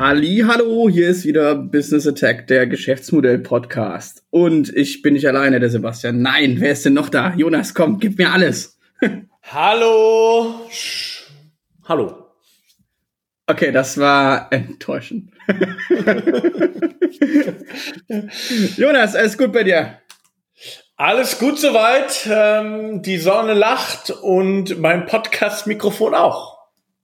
Halli, hallo, hier ist wieder Business Attack, der Geschäftsmodell Podcast. Und ich bin nicht alleine, der Sebastian. Nein, wer ist denn noch da? Jonas, komm, gib mir alles. hallo. Sch hallo. Okay, das war enttäuschend. Jonas, alles gut bei dir? Alles gut soweit. Ähm, die Sonne lacht und mein Podcast-Mikrofon auch.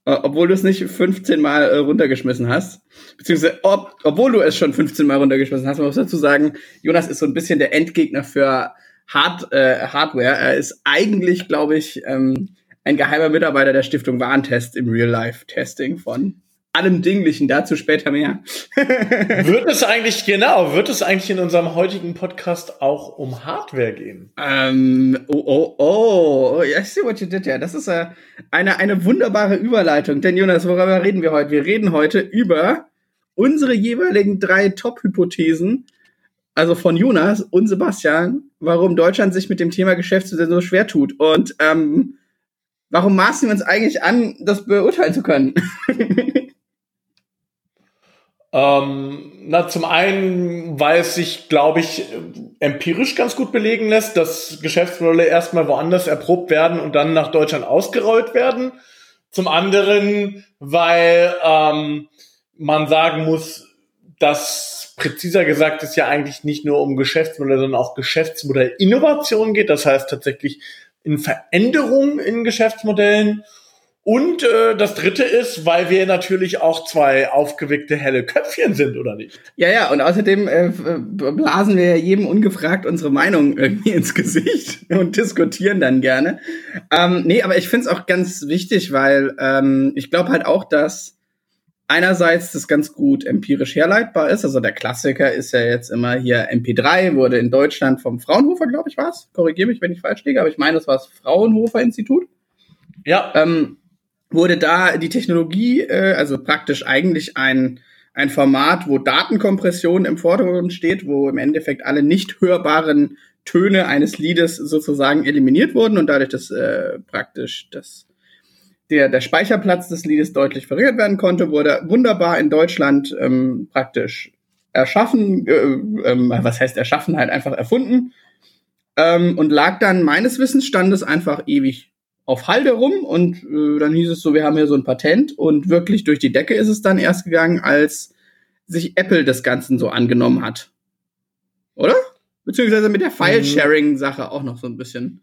Äh, obwohl du es nicht 15 Mal äh, runtergeschmissen hast. Beziehungsweise, ob, obwohl du es schon 15 Mal runtergeschmissen hast, man muss dazu sagen, Jonas ist so ein bisschen der Endgegner für Hard, äh, Hardware. Er ist eigentlich, glaube ich, ähm, ein geheimer Mitarbeiter der Stiftung Warentest im Real-Life-Testing von allem Dinglichen, dazu später mehr. wird es eigentlich, genau, wird es eigentlich in unserem heutigen Podcast auch um Hardware gehen? Ähm, oh, oh, oh, I see what you did there. Das ist äh, eine, eine wunderbare Überleitung. Denn Jonas, worüber reden wir heute? Wir reden heute über unsere jeweiligen drei Top-Hypothesen, also von Jonas und Sebastian, warum Deutschland sich mit dem Thema Geschäftsmodell so schwer tut. Und ähm, warum maßen wir uns eigentlich an, das beurteilen zu können? Ähm, na, zum einen, weil es sich, glaube ich, empirisch ganz gut belegen lässt, dass Geschäftsmodelle erstmal woanders erprobt werden und dann nach Deutschland ausgerollt werden. Zum anderen, weil ähm, man sagen muss, dass präziser gesagt es ja eigentlich nicht nur um Geschäftsmodelle, sondern auch Geschäftsmodellinnovation geht. Das heißt tatsächlich in Veränderungen in Geschäftsmodellen. Und äh, das dritte ist, weil wir natürlich auch zwei aufgeweckte helle Köpfchen sind, oder nicht? Ja, ja, und außerdem äh, blasen wir jedem ungefragt unsere Meinung irgendwie ins Gesicht und diskutieren dann gerne. Ähm, nee, aber ich finde es auch ganz wichtig, weil ähm, ich glaube halt auch, dass einerseits das ganz gut empirisch herleitbar ist. Also der Klassiker ist ja jetzt immer hier MP3, wurde in Deutschland vom Fraunhofer, glaube ich, was. Korrigiere mich, wenn ich falsch liege, aber ich meine, das war das Fraunhofer Institut. Ja. Ähm, wurde da die Technologie, äh, also praktisch eigentlich ein, ein Format, wo Datenkompression im Vordergrund steht, wo im Endeffekt alle nicht hörbaren Töne eines Liedes sozusagen eliminiert wurden und dadurch das äh, praktisch das der, der Speicherplatz des Liedes deutlich verringert werden konnte, wurde wunderbar in Deutschland ähm, praktisch erschaffen, äh, ähm, was heißt erschaffen, halt einfach erfunden ähm, und lag dann meines Wissensstandes einfach ewig auf Halde rum und äh, dann hieß es so, wir haben hier so ein Patent und wirklich durch die Decke ist es dann erst gegangen, als sich Apple des Ganzen so angenommen hat. Oder? Beziehungsweise mit der File-Sharing-Sache auch noch so ein bisschen.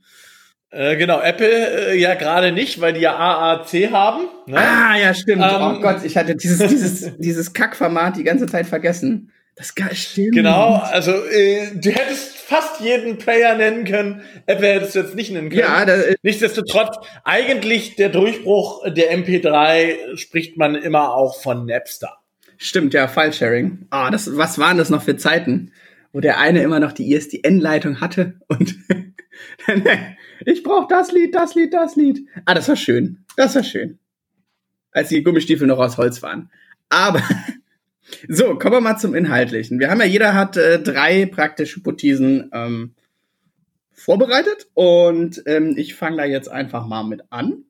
Äh, genau, Apple äh, ja gerade nicht, weil die ja AAC haben. Ne? Ah, ja, stimmt. Ähm, oh Gott, ich hatte dieses, dieses, dieses Kackformat die ganze Zeit vergessen. Das stimmt. Genau, also äh, du hättest fast jeden Player nennen können. Apple hättest du jetzt nicht nennen können. Ja, das, Nichtsdestotrotz, eigentlich der Durchbruch der MP3 spricht man immer auch von Napster. Stimmt, ja, File-Sharing. Ah, das, was waren das noch für Zeiten, wo der eine immer noch die ISDN-Leitung hatte und ich brauche das Lied, das Lied, das Lied. Ah, das war schön. Das war schön. Als die Gummistiefel noch aus Holz waren. Aber so, kommen wir mal zum Inhaltlichen. Wir haben ja, jeder hat äh, drei praktische Hypothesen ähm, vorbereitet und ähm, ich fange da jetzt einfach mal mit an.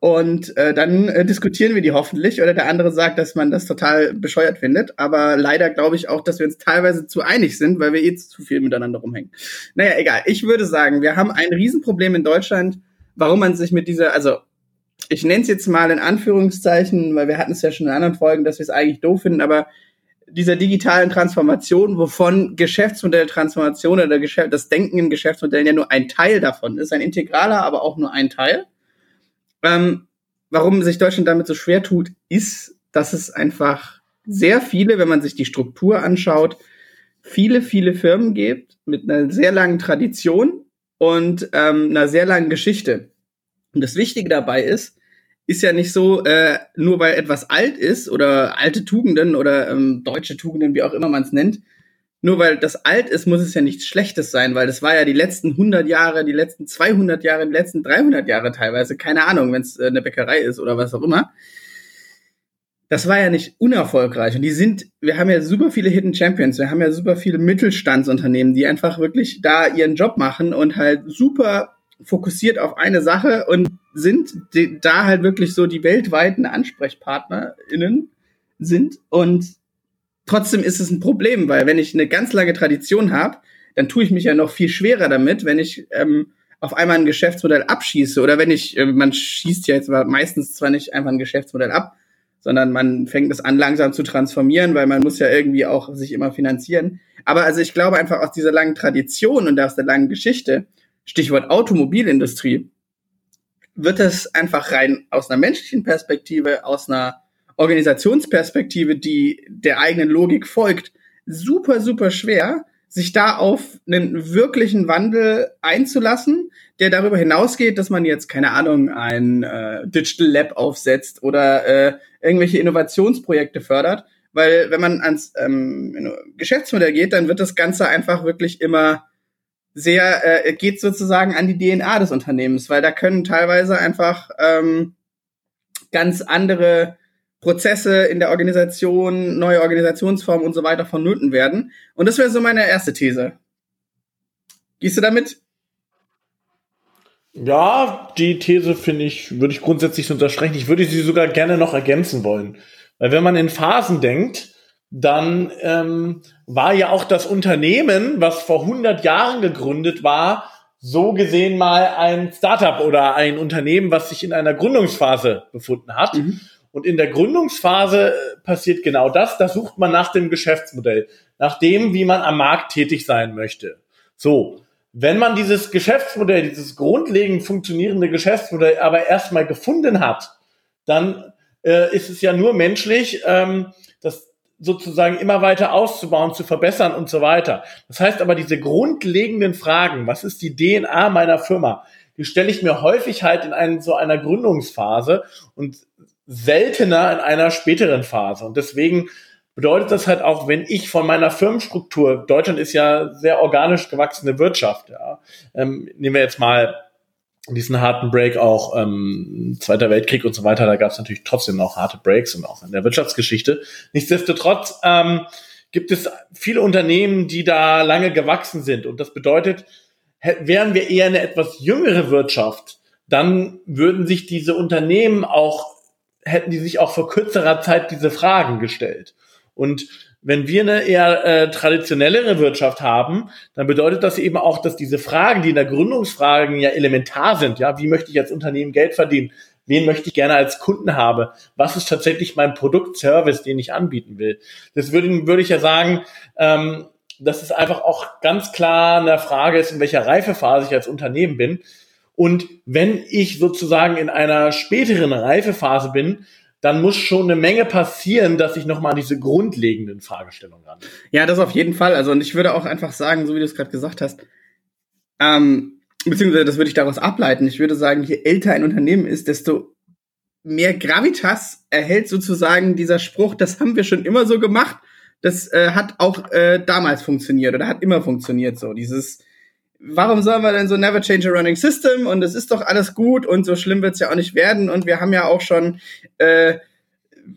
Und äh, dann äh, diskutieren wir die hoffentlich. Oder der andere sagt, dass man das total bescheuert findet. Aber leider glaube ich auch, dass wir uns teilweise zu einig sind, weil wir eh zu viel miteinander rumhängen. Naja, egal. Ich würde sagen, wir haben ein Riesenproblem in Deutschland, warum man sich mit dieser, also ich nenne es jetzt mal in Anführungszeichen, weil wir hatten es ja schon in anderen Folgen, dass wir es eigentlich doof finden, aber dieser digitalen Transformation, wovon Geschäftsmodelltransformation oder Geschäft, das Denken in Geschäftsmodellen ja nur ein Teil davon ist, ein integraler, aber auch nur ein Teil. Ähm, warum sich Deutschland damit so schwer tut, ist, dass es einfach sehr viele, wenn man sich die Struktur anschaut, viele, viele Firmen gibt mit einer sehr langen Tradition und ähm, einer sehr langen Geschichte. Und das Wichtige dabei ist, ist ja nicht so, äh, nur weil etwas alt ist oder alte Tugenden oder ähm, deutsche Tugenden, wie auch immer man es nennt, nur weil das alt ist, muss es ja nichts Schlechtes sein, weil das war ja die letzten 100 Jahre, die letzten 200 Jahre, die letzten 300 Jahre teilweise, keine Ahnung, wenn es äh, eine Bäckerei ist oder was auch immer. Das war ja nicht unerfolgreich. Und die sind, wir haben ja super viele Hidden Champions, wir haben ja super viele Mittelstandsunternehmen, die einfach wirklich da ihren Job machen und halt super fokussiert auf eine Sache und sind da halt wirklich so die weltweiten AnsprechpartnerInnen sind und trotzdem ist es ein Problem, weil wenn ich eine ganz lange Tradition habe, dann tue ich mich ja noch viel schwerer damit, wenn ich ähm, auf einmal ein Geschäftsmodell abschieße oder wenn ich, äh, man schießt ja jetzt meistens zwar nicht einfach ein Geschäftsmodell ab, sondern man fängt es an langsam zu transformieren, weil man muss ja irgendwie auch sich immer finanzieren. Aber also ich glaube einfach aus dieser langen Tradition und aus der langen Geschichte, Stichwort Automobilindustrie, wird es einfach rein aus einer menschlichen Perspektive, aus einer Organisationsperspektive, die der eigenen Logik folgt, super, super schwer, sich da auf einen wirklichen Wandel einzulassen, der darüber hinausgeht, dass man jetzt, keine Ahnung, ein äh, Digital Lab aufsetzt oder äh, irgendwelche Innovationsprojekte fördert. Weil wenn man ans ähm, Geschäftsmodell geht, dann wird das Ganze einfach wirklich immer sehr, äh, geht sozusagen an die DNA des Unternehmens, weil da können teilweise einfach ähm, ganz andere Prozesse in der Organisation, neue Organisationsformen und so weiter vonnöten werden. Und das wäre so meine erste These. Gehst du damit? Ja, die These finde ich, würde ich grundsätzlich unterstreichen. Ich würde sie sogar gerne noch ergänzen wollen. Weil wenn man in Phasen denkt, dann ähm, war ja auch das Unternehmen, was vor 100 Jahren gegründet war, so gesehen mal ein Startup oder ein Unternehmen, was sich in einer Gründungsphase befunden hat. Mhm. Und in der Gründungsphase äh, passiert genau das. Da sucht man nach dem Geschäftsmodell, nach dem, wie man am Markt tätig sein möchte. So. Wenn man dieses Geschäftsmodell, dieses grundlegend funktionierende Geschäftsmodell aber erstmal gefunden hat, dann äh, ist es ja nur menschlich, ähm, das sozusagen immer weiter auszubauen, zu verbessern und so weiter. Das heißt aber, diese grundlegenden Fragen, was ist die DNA meiner Firma, die stelle ich mir häufig halt in einen, so einer Gründungsphase und seltener in einer späteren Phase. Und deswegen bedeutet das halt auch, wenn ich von meiner Firmenstruktur, Deutschland ist ja sehr organisch gewachsene Wirtschaft, ja, ähm, nehmen wir jetzt mal diesen harten Break auch ähm, Zweiter Weltkrieg und so weiter, da gab es natürlich trotzdem noch harte Breaks und auch in der Wirtschaftsgeschichte. Nichtsdestotrotz ähm, gibt es viele Unternehmen, die da lange gewachsen sind und das bedeutet, wären wir eher eine etwas jüngere Wirtschaft, dann würden sich diese Unternehmen auch hätten die sich auch vor kürzerer Zeit diese Fragen gestellt. Und wenn wir eine eher äh, traditionellere Wirtschaft haben, dann bedeutet das eben auch, dass diese Fragen, die in der Gründungsfragen ja elementar sind, ja, wie möchte ich als Unternehmen Geld verdienen? Wen möchte ich gerne als Kunden haben? Was ist tatsächlich mein Produkt, Service, den ich anbieten will? Das würde, würde ich ja sagen, ähm, dass es einfach auch ganz klar eine Frage ist, in welcher Reifephase ich als Unternehmen bin. Und wenn ich sozusagen in einer späteren Reifephase bin, dann muss schon eine Menge passieren, dass ich nochmal an diese grundlegenden Fragestellungen ran. Ja, das auf jeden Fall. Also, und ich würde auch einfach sagen, so wie du es gerade gesagt hast, ähm, beziehungsweise das würde ich daraus ableiten. Ich würde sagen, je älter ein Unternehmen ist, desto mehr Gravitas erhält sozusagen dieser Spruch, das haben wir schon immer so gemacht. Das äh, hat auch äh, damals funktioniert oder hat immer funktioniert so. Dieses warum sollen wir denn so never change a running system und es ist doch alles gut und so schlimm wird's ja auch nicht werden und wir haben ja auch schon äh,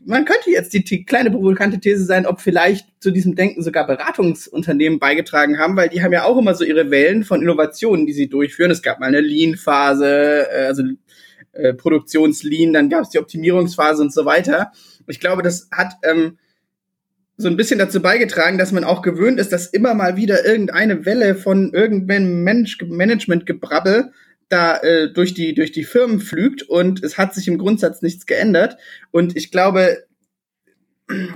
man könnte jetzt die, die kleine provokante These sein, ob vielleicht zu diesem Denken sogar Beratungsunternehmen beigetragen haben, weil die haben ja auch immer so ihre Wellen von Innovationen, die sie durchführen. Es gab mal eine Lean-Phase, äh, also äh, Produktionslean, dann gab es die Optimierungsphase und so weiter. Ich glaube, das hat ähm, so ein bisschen dazu beigetragen, dass man auch gewöhnt ist, dass immer mal wieder irgendeine Welle von irgendeinem Management-Gebrabbel da äh, durch die durch die Firmen flügt und es hat sich im Grundsatz nichts geändert. Und ich glaube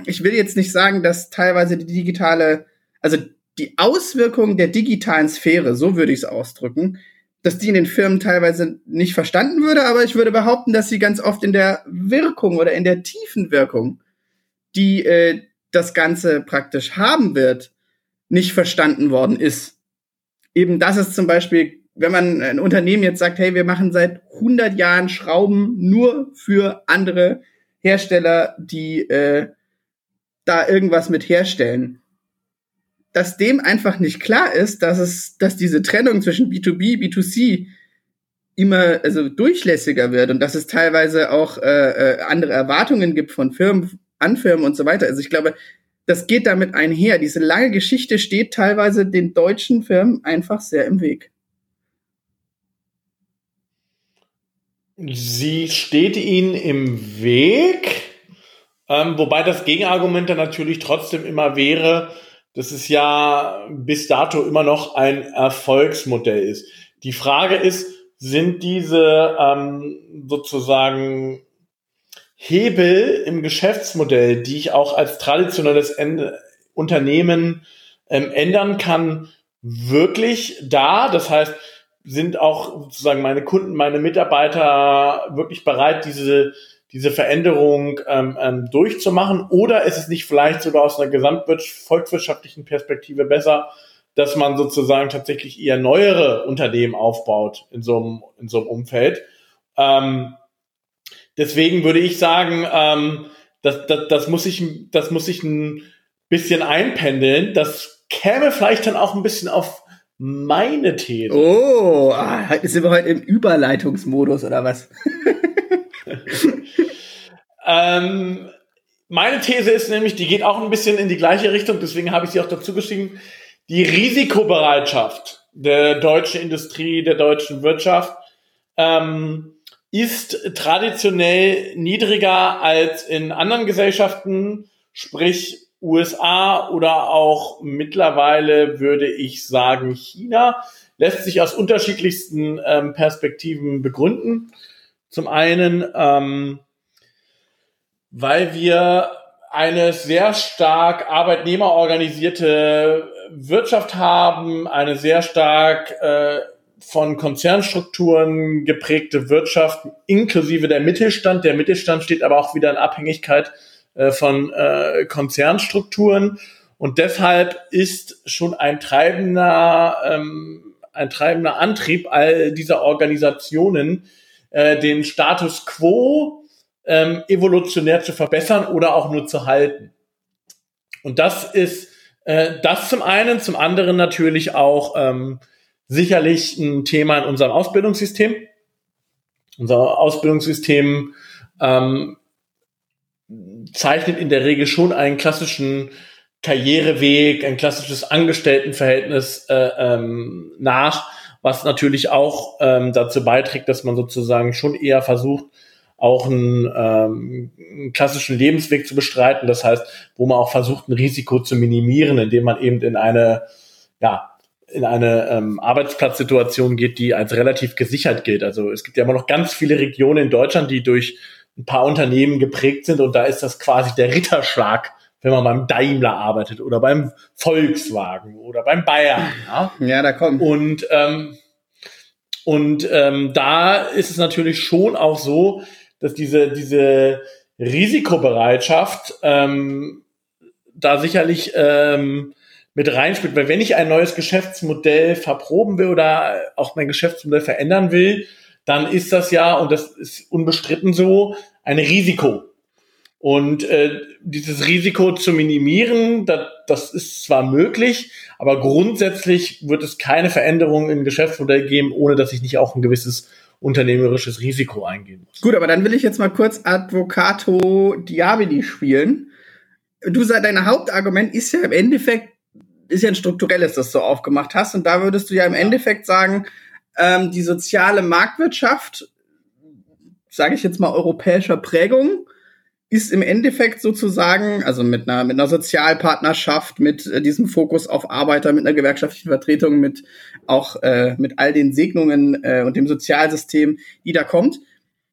ich will jetzt nicht sagen, dass teilweise die digitale also die Auswirkungen der digitalen Sphäre, so würde ich es ausdrücken, dass die in den Firmen teilweise nicht verstanden würde, aber ich würde behaupten, dass sie ganz oft in der Wirkung oder in der tiefen Wirkung, die äh, das Ganze praktisch haben wird, nicht verstanden worden ist. Eben das ist zum Beispiel, wenn man ein Unternehmen jetzt sagt, hey, wir machen seit 100 Jahren Schrauben nur für andere Hersteller, die äh, da irgendwas mit herstellen, dass dem einfach nicht klar ist, dass es, dass diese Trennung zwischen B2B, B2C immer also durchlässiger wird und dass es teilweise auch äh, äh, andere Erwartungen gibt von Firmen anfirmen und so weiter. Also ich glaube, das geht damit einher. Diese lange Geschichte steht teilweise den deutschen Firmen einfach sehr im Weg. Sie steht ihnen im Weg, Ähm, wobei das Gegenargument dann natürlich trotzdem immer wäre, dass es ja bis dato immer noch ein Erfolgsmodell ist. Die Frage ist, sind diese ähm, sozusagen Hebel im Geschäftsmodell, die ich auch als traditionelles Ende Unternehmen ähm, ändern kann, wirklich da? Das heißt, sind auch sozusagen meine Kunden, meine Mitarbeiter wirklich bereit, diese, diese Veränderung ähm, ähm, durchzumachen? Oder ist es nicht vielleicht sogar aus einer gesamtvolkswirtschaftlichen Perspektive besser, dass man sozusagen tatsächlich eher neuere Unternehmen aufbaut in so einem, in so einem Umfeld? Ähm, deswegen würde ich sagen, ähm, das, das, das muss ich, das muss ich ein bisschen einpendeln. Das käme vielleicht dann auch ein bisschen auf meine These. Oh, ah, sind wir heute im Überleitungsmodus oder was? ähm, meine These ist nämlich, die geht auch ein bisschen in die gleiche Richtung, deswegen habe ich sie auch dazu geschrieben. Die Risikobereitschaft der deutschen Industrie, der deutschen Wirtschaft ähm, ist traditionell niedriger als in anderen Gesellschaften, sprich USA oder auch mittlerweile würde ich sagen China, lässt sich aus unterschiedlichsten ähm, Perspektiven begründen. Zum einen, ähm, weil wir eine sehr stark arbeitnehmerorganisierte Wirtschaft haben, eine sehr stark äh, von Konzernstrukturen geprägte Wirtschaft, inklusive der Mittelstand. Der Mittelstand steht aber auch wieder in Abhängigkeit äh, von äh, Konzernstrukturen. Und deshalb ist schon ein treibender, ähm, ein treibender Antrieb all dieser Organisationen, äh, den Status quo ähm, evolutionär zu verbessern oder auch nur zu halten. Und das ist äh, das zum einen, zum anderen natürlich auch ähm, sicherlich ein Thema in unserem Ausbildungssystem. Unser Ausbildungssystem ähm, zeichnet in der Regel schon einen klassischen Karriereweg, ein klassisches Angestelltenverhältnis äh, ähm, nach, was natürlich auch ähm, dazu beiträgt, dass man sozusagen schon eher versucht, auch einen, ähm, einen klassischen Lebensweg zu bestreiten. Das heißt, wo man auch versucht, ein Risiko zu minimieren, indem man eben in eine, ja, in eine ähm, Arbeitsplatzsituation geht, die als relativ gesichert gilt. Also es gibt ja immer noch ganz viele Regionen in Deutschland, die durch ein paar Unternehmen geprägt sind und da ist das quasi der Ritterschlag, wenn man beim Daimler arbeitet oder beim Volkswagen oder beim Bayern. Ja, ja da kommt. Und ähm, und ähm, da ist es natürlich schon auch so, dass diese diese Risikobereitschaft ähm, da sicherlich ähm, mit reinspielt, weil wenn ich ein neues Geschäftsmodell verproben will oder auch mein Geschäftsmodell verändern will, dann ist das ja, und das ist unbestritten so, ein Risiko. Und äh, dieses Risiko zu minimieren, das, das ist zwar möglich, aber grundsätzlich wird es keine Veränderung im Geschäftsmodell geben, ohne dass ich nicht auch ein gewisses unternehmerisches Risiko eingehen muss. Gut, aber dann will ich jetzt mal kurz Advocato Diaboli spielen. Du sagst, dein Hauptargument ist ja im Endeffekt, ist ja ein strukturelles, das du aufgemacht hast. Und da würdest du ja im. Endeffekt sagen, ähm, die soziale Marktwirtschaft, sage ich jetzt mal europäischer Prägung, ist im Endeffekt sozusagen, also mit einer, mit einer Sozialpartnerschaft, mit äh, diesem Fokus auf Arbeiter, mit einer gewerkschaftlichen Vertretung, mit auch äh, mit all den Segnungen äh, und dem Sozialsystem, die da kommt,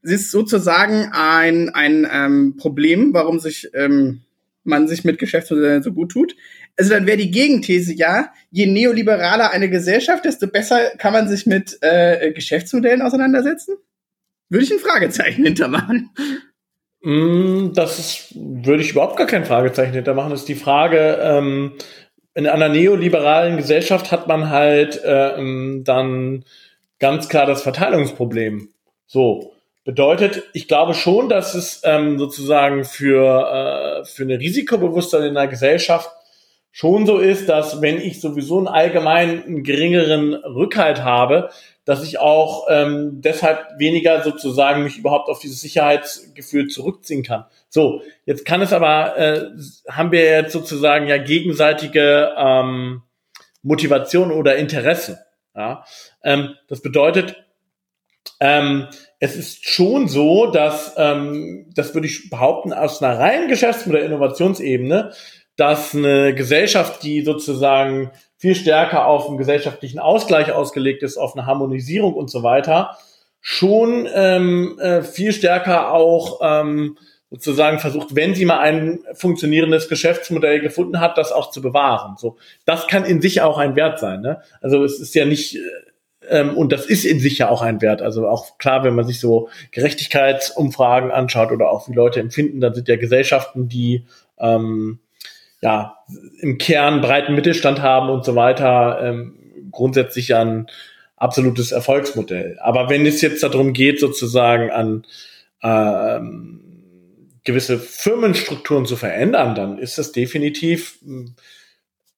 es ist sozusagen ein, ein ähm, Problem, warum sich ähm, man sich mit Geschäftsmodellen so gut tut. Also dann wäre die Gegenthese ja, je neoliberaler eine Gesellschaft, desto besser kann man sich mit äh, Geschäftsmodellen auseinandersetzen? Würde ich ein Fragezeichen hintermachen. Mm, das ist, würde ich überhaupt gar kein Fragezeichen hintermachen. Das ist die Frage, ähm, in einer neoliberalen Gesellschaft hat man halt ähm, dann ganz klar das Verteilungsproblem. So. Bedeutet, ich glaube schon, dass es ähm, sozusagen für, äh, für eine Risikobewusstsein in einer Gesellschaft schon so ist, dass wenn ich sowieso einen allgemein einen geringeren Rückhalt habe, dass ich auch ähm, deshalb weniger sozusagen mich überhaupt auf dieses Sicherheitsgefühl zurückziehen kann. So, jetzt kann es aber, äh, haben wir jetzt sozusagen ja gegenseitige ähm, Motivation oder Interessen. Ja? Ähm, das bedeutet, ähm, es ist schon so, dass, ähm, das würde ich behaupten, aus einer reinen Geschäftsmodell Innovationsebene, dass eine Gesellschaft, die sozusagen viel stärker auf einen gesellschaftlichen Ausgleich ausgelegt ist, auf eine Harmonisierung und so weiter, schon ähm, äh, viel stärker auch ähm, sozusagen versucht, wenn sie mal ein funktionierendes Geschäftsmodell gefunden hat, das auch zu bewahren. So, das kann in sich auch ein Wert sein. Ne? Also es ist ja nicht äh, ähm, und das ist in sich ja auch ein Wert. Also auch klar, wenn man sich so Gerechtigkeitsumfragen anschaut oder auch wie Leute empfinden, dann sind ja Gesellschaften, die ähm, ja im Kern breiten Mittelstand haben und so weiter, ähm, grundsätzlich ein absolutes Erfolgsmodell. Aber wenn es jetzt darum geht, sozusagen an ähm, gewisse Firmenstrukturen zu verändern, dann ist das definitiv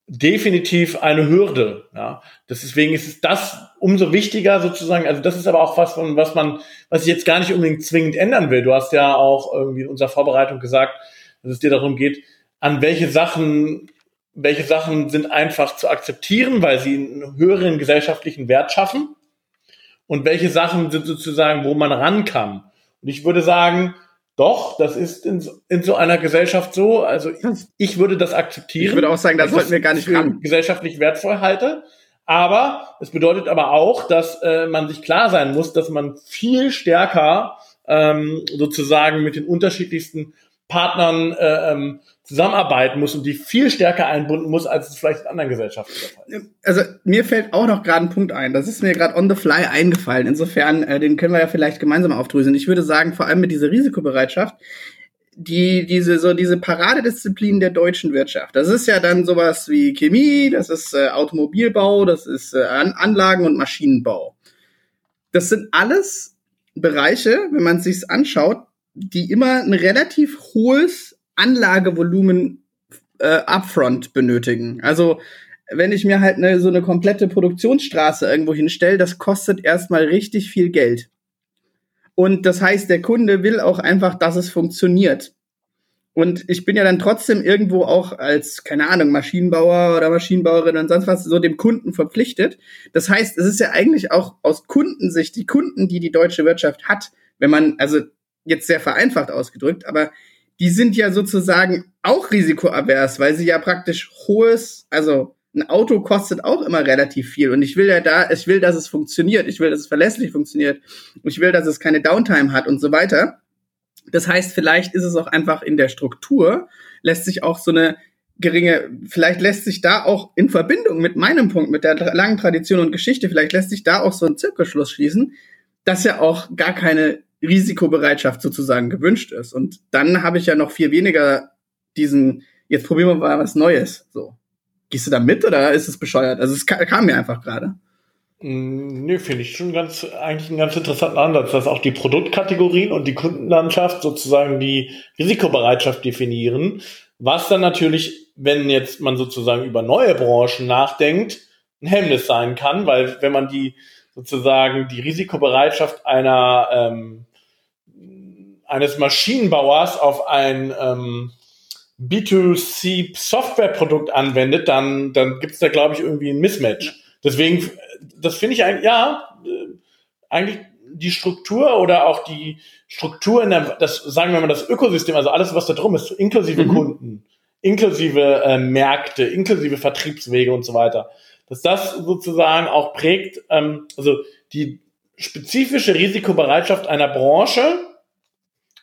definitiv eine Hürde. Ja, deswegen ist es das umso wichtiger sozusagen. Also das ist aber auch was, was man, was ich jetzt gar nicht unbedingt zwingend ändern will. Du hast ja auch irgendwie in unserer Vorbereitung gesagt, dass es dir darum geht, an welche Sachen, welche Sachen sind einfach zu akzeptieren, weil sie einen höheren gesellschaftlichen Wert schaffen und welche Sachen sind sozusagen, wo man ran kann. Und ich würde sagen, doch, das ist in, in so einer Gesellschaft so. Also ich, ich würde das akzeptieren. Ich würde auch sagen, das sollten wir gar nicht für gesellschaftlich wertvoll halte. Aber es bedeutet aber auch, dass äh, man sich klar sein muss, dass man viel stärker ähm, sozusagen mit den unterschiedlichsten Partnern äh, ähm, zusammenarbeiten muss und die viel stärker einbunden muss, als es vielleicht in anderen Gesellschaften der Fall ist. Also mir fällt auch noch gerade ein Punkt ein. Das ist mir gerade on the fly eingefallen. Insofern, äh, den können wir ja vielleicht gemeinsam aufdröseln. Ich würde sagen, vor allem mit dieser Risikobereitschaft, die diese so diese Paradedisziplin der deutschen Wirtschaft. Das ist ja dann sowas wie Chemie, das ist äh, Automobilbau, das ist äh, An Anlagen und Maschinenbau. Das sind alles Bereiche, wenn man es sich anschaut, die immer ein relativ hohes Anlagevolumen äh, upfront benötigen. Also wenn ich mir halt ne, so eine komplette Produktionsstraße irgendwo hinstelle, das kostet erstmal richtig viel Geld. Und das heißt, der Kunde will auch einfach, dass es funktioniert. Und ich bin ja dann trotzdem irgendwo auch als, keine Ahnung, Maschinenbauer oder Maschinenbauerin und sonst was so dem Kunden verpflichtet. Das heißt, es ist ja eigentlich auch aus Kundensicht die Kunden, die die deutsche Wirtschaft hat, wenn man, also jetzt sehr vereinfacht ausgedrückt, aber die sind ja sozusagen auch risikoavers, weil sie ja praktisch hohes, also ein Auto kostet auch immer relativ viel. Und ich will ja da, ich will, dass es funktioniert, ich will, dass es verlässlich funktioniert, ich will, dass es keine Downtime hat und so weiter. Das heißt, vielleicht ist es auch einfach in der Struktur, lässt sich auch so eine geringe, vielleicht lässt sich da auch in Verbindung mit meinem Punkt, mit der langen Tradition und Geschichte, vielleicht lässt sich da auch so ein Zirkelschluss schließen, dass ja auch gar keine Risikobereitschaft sozusagen gewünscht ist. Und dann habe ich ja noch viel weniger diesen, jetzt probieren wir mal was Neues. So. Gehst du da mit oder ist es bescheuert? Also es kam mir einfach gerade. Mm, nö, finde ich schon ganz, eigentlich einen ganz interessanten Ansatz, dass auch die Produktkategorien und die Kundenlandschaft sozusagen die Risikobereitschaft definieren, was dann natürlich, wenn jetzt man sozusagen über neue Branchen nachdenkt, ein Hemmnis sein kann, weil wenn man die sozusagen die Risikobereitschaft einer ähm, eines Maschinenbauers auf ein ähm, B2C Softwareprodukt anwendet, dann, dann gibt es da, glaube ich, irgendwie ein Mismatch. Deswegen, das finde ich eigentlich, ja, äh, eigentlich die Struktur oder auch die Struktur in der, das, sagen wir mal, das Ökosystem, also alles, was da drum ist, inklusive mhm. Kunden, inklusive äh, Märkte, inklusive Vertriebswege und so weiter, dass das sozusagen auch prägt, ähm, also die spezifische Risikobereitschaft einer Branche,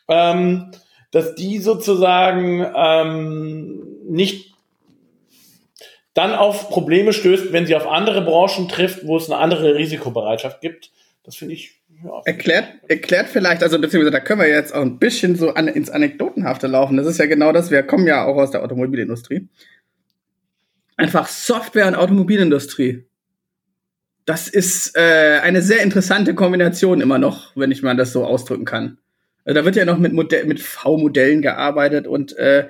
ähm, dass die sozusagen ähm, nicht dann auf Probleme stößt, wenn sie auf andere Branchen trifft, wo es eine andere Risikobereitschaft gibt. Das finde ich. Ja, erklärt, erklärt vielleicht, also beziehungsweise da können wir jetzt auch ein bisschen so an, ins Anekdotenhafte laufen. Das ist ja genau das, wir kommen ja auch aus der Automobilindustrie. Einfach Software und Automobilindustrie. Das ist äh, eine sehr interessante Kombination immer noch, wenn ich mal das so ausdrücken kann. Also da wird ja noch mit, Modell, mit V-Modellen gearbeitet und äh,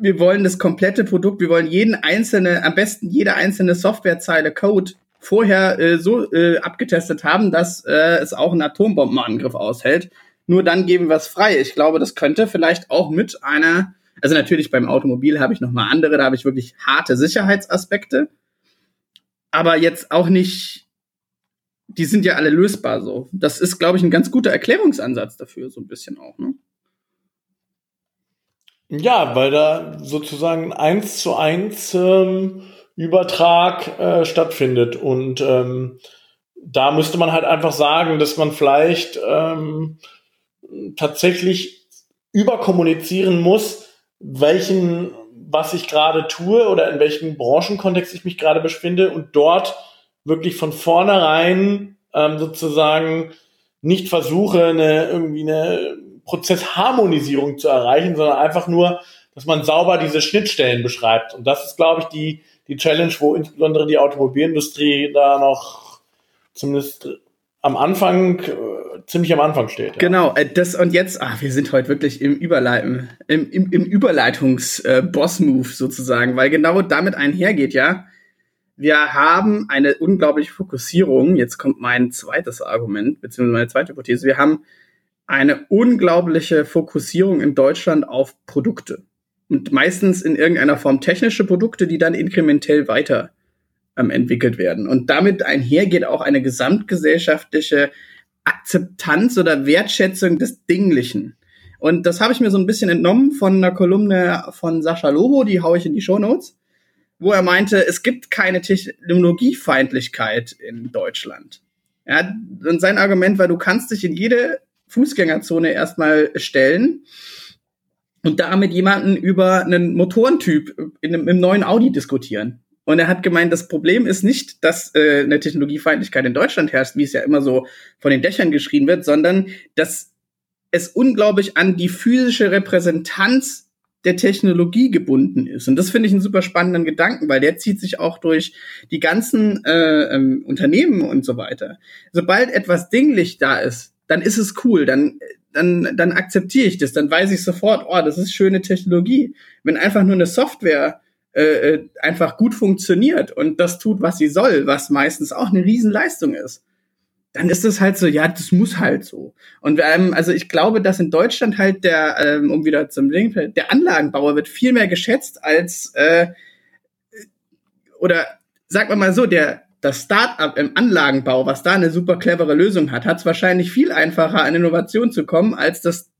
wir wollen das komplette Produkt, wir wollen jeden einzelne, am besten jede einzelne Softwarezeile Code vorher äh, so äh, abgetestet haben, dass äh, es auch einen Atombombenangriff aushält. Nur dann geben wir es frei. Ich glaube, das könnte vielleicht auch mit einer, also natürlich beim Automobil habe ich noch mal andere, da habe ich wirklich harte Sicherheitsaspekte, aber jetzt auch nicht die sind ja alle lösbar so. Das ist, glaube ich, ein ganz guter Erklärungsansatz dafür, so ein bisschen auch, ne? Ja, weil da sozusagen eins zu eins ähm, Übertrag äh, stattfindet. Und ähm, da müsste man halt einfach sagen, dass man vielleicht ähm, tatsächlich überkommunizieren muss, welchen, was ich gerade tue oder in welchem Branchenkontext ich mich gerade befinde und dort wirklich von vornherein ähm, sozusagen nicht versuche, eine irgendwie eine Prozessharmonisierung zu erreichen, sondern einfach nur, dass man sauber diese Schnittstellen beschreibt. Und das ist, glaube ich, die, die Challenge, wo insbesondere die Automobilindustrie da noch zumindest am Anfang, äh, ziemlich am Anfang steht. Ja. Genau, äh, das und jetzt, ach, wir sind heute wirklich im Überleiten, im, im, im Überleitungs-Boss-Move äh, sozusagen, weil genau damit einhergeht, ja. Wir haben eine unglaubliche Fokussierung. Jetzt kommt mein zweites Argument, beziehungsweise meine zweite Hypothese. Wir haben eine unglaubliche Fokussierung in Deutschland auf Produkte. Und meistens in irgendeiner Form technische Produkte, die dann inkrementell weiter ähm, entwickelt werden. Und damit einhergeht auch eine gesamtgesellschaftliche Akzeptanz oder Wertschätzung des Dinglichen. Und das habe ich mir so ein bisschen entnommen von einer Kolumne von Sascha Lobo, die haue ich in die Show Notes, wo er meinte, es gibt keine Technologiefeindlichkeit in Deutschland. Ja, und sein Argument war, du kannst dich in jede Fußgängerzone erstmal stellen und da mit jemandem über einen Motorentyp in einem, im neuen Audi diskutieren. Und er hat gemeint, das Problem ist nicht, dass äh, eine Technologiefeindlichkeit in Deutschland herrscht, wie es ja immer so von den Dächern geschrien wird, sondern dass es unglaublich an die physische Repräsentanz der Technologie gebunden ist. Und das finde ich einen super spannenden Gedanken, weil der zieht sich auch durch die ganzen äh, ähm, Unternehmen und so weiter. Sobald etwas dinglich da ist, dann ist es cool, dann, dann, dann akzeptiere ich das, dann weiß ich sofort, oh, das ist schöne Technologie. Wenn einfach nur eine Software äh, äh, einfach gut funktioniert und das tut, was sie soll, was meistens auch eine Riesenleistung ist, dann ist es halt so, ja, das muss halt so. Und ähm, also ich glaube, dass in Deutschland halt der, ähm, um wieder zum Link, der Anlagenbauer wird viel mehr geschätzt als äh, oder sagen wir mal so, der das Start-up im Anlagenbau, was da eine super clevere Lösung hat, hat es wahrscheinlich viel einfacher, an Innovation zu kommen, als das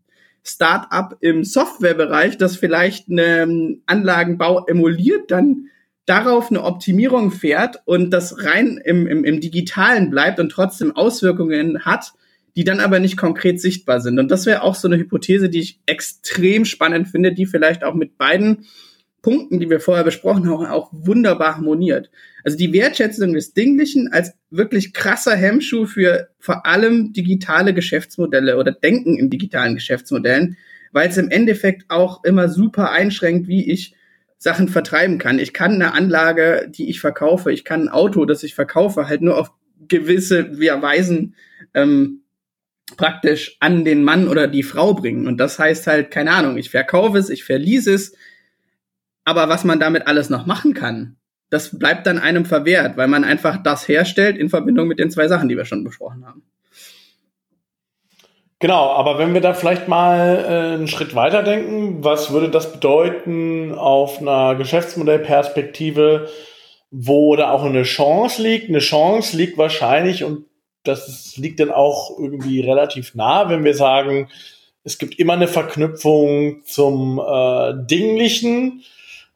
Start-up im Softwarebereich, das vielleicht einen Anlagenbau emuliert, dann darauf eine Optimierung fährt und das rein im, im, im Digitalen bleibt und trotzdem Auswirkungen hat, die dann aber nicht konkret sichtbar sind. Und das wäre auch so eine Hypothese, die ich extrem spannend finde, die vielleicht auch mit beiden Punkten, die wir vorher besprochen haben, auch wunderbar harmoniert. Also die Wertschätzung des Dinglichen als wirklich krasser Hemmschuh für vor allem digitale Geschäftsmodelle oder Denken in digitalen Geschäftsmodellen, weil es im Endeffekt auch immer super einschränkt, wie ich Sachen vertreiben kann. Ich kann eine Anlage, die ich verkaufe, ich kann ein Auto, das ich verkaufe, halt nur auf gewisse Weisen ähm, praktisch an den Mann oder die Frau bringen. Und das heißt halt, keine Ahnung, ich verkaufe es, ich verließe es, aber was man damit alles noch machen kann, das bleibt dann einem verwehrt, weil man einfach das herstellt in Verbindung mit den zwei Sachen, die wir schon besprochen haben. Genau, aber wenn wir da vielleicht mal äh, einen Schritt weiter denken, was würde das bedeuten auf einer Geschäftsmodellperspektive, wo da auch eine Chance liegt? Eine Chance liegt wahrscheinlich, und das liegt dann auch irgendwie relativ nah, wenn wir sagen, es gibt immer eine Verknüpfung zum äh, Dinglichen,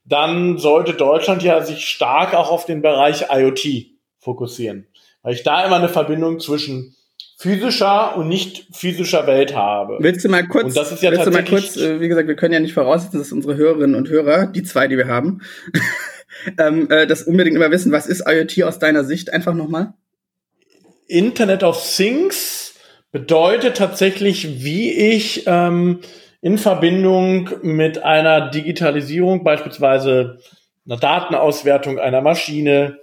dann sollte Deutschland ja sich stark auch auf den Bereich IoT fokussieren. Weil ich da immer eine Verbindung zwischen physischer und nicht physischer Welt habe. Willst du mal kurz, und das ist ja willst du mal kurz, äh, wie gesagt, wir können ja nicht voraussetzen, dass unsere Hörerinnen und Hörer, die zwei, die wir haben, ähm, äh, das unbedingt immer wissen, was ist IoT aus deiner Sicht? Einfach nochmal. Internet of Things bedeutet tatsächlich, wie ich ähm, in Verbindung mit einer Digitalisierung, beispielsweise einer Datenauswertung einer Maschine,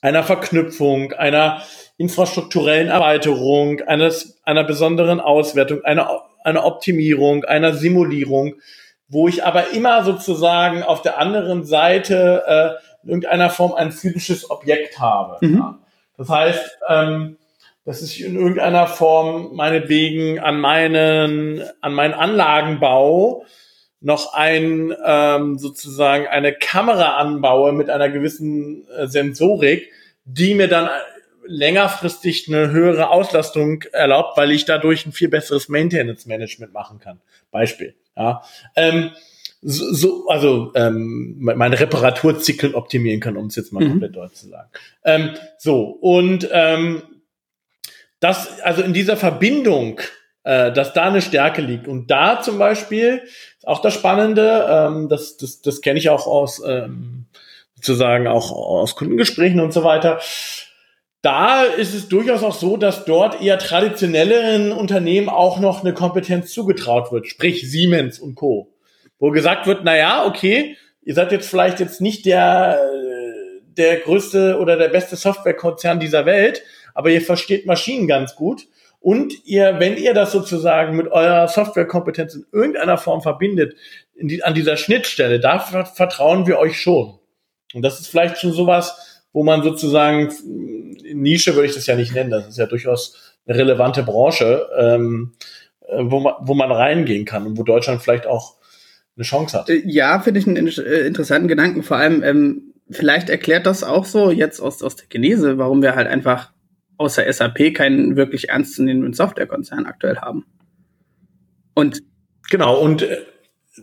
einer Verknüpfung, einer infrastrukturellen Erweiterung, eines, einer besonderen Auswertung, einer, einer Optimierung, einer Simulierung, wo ich aber immer sozusagen auf der anderen Seite äh, in irgendeiner Form ein physisches Objekt habe. Mhm. Ja. Das heißt, ähm, dass ich in irgendeiner Form meinetwegen an meinen, an meinen Anlagenbau noch ein ähm, sozusagen eine Kamera anbaue mit einer gewissen äh, Sensorik, die mir dann längerfristig eine höhere Auslastung erlaubt, weil ich dadurch ein viel besseres Maintenance Management machen kann. Beispiel. Ja. Ähm, so, so, also ähm, meine Reparaturzyklen optimieren kann, um es jetzt mal mhm. komplett deutsch zu sagen. Ähm, so, und ähm, das, also in dieser Verbindung, äh, dass da eine Stärke liegt. Und da zum Beispiel, auch das Spannende, ähm, das, das, das kenne ich auch aus ähm, sozusagen auch aus Kundengesprächen und so weiter. Da ist es durchaus auch so, dass dort eher traditionelleren Unternehmen auch noch eine Kompetenz zugetraut wird, sprich Siemens und Co wo gesagt wird, na ja, okay, ihr seid jetzt vielleicht jetzt nicht der, der größte oder der beste Softwarekonzern dieser Welt, aber ihr versteht Maschinen ganz gut. Und ihr, wenn ihr das sozusagen mit eurer Softwarekompetenz in irgendeiner Form verbindet, die, an dieser Schnittstelle, da vertrauen wir euch schon. Und das ist vielleicht schon sowas, wo man sozusagen, Nische würde ich das ja nicht nennen, das ist ja durchaus eine relevante Branche, ähm, äh, wo, man, wo man reingehen kann und wo Deutschland vielleicht auch eine Chance hat. Äh, ja, finde ich einen äh, interessanten Gedanken. Vor allem, ähm, vielleicht erklärt das auch so jetzt aus, aus der Genese, warum wir halt einfach außer SAP keinen wirklich ernstzunehmenden Softwarekonzern aktuell haben. Und genau, und äh,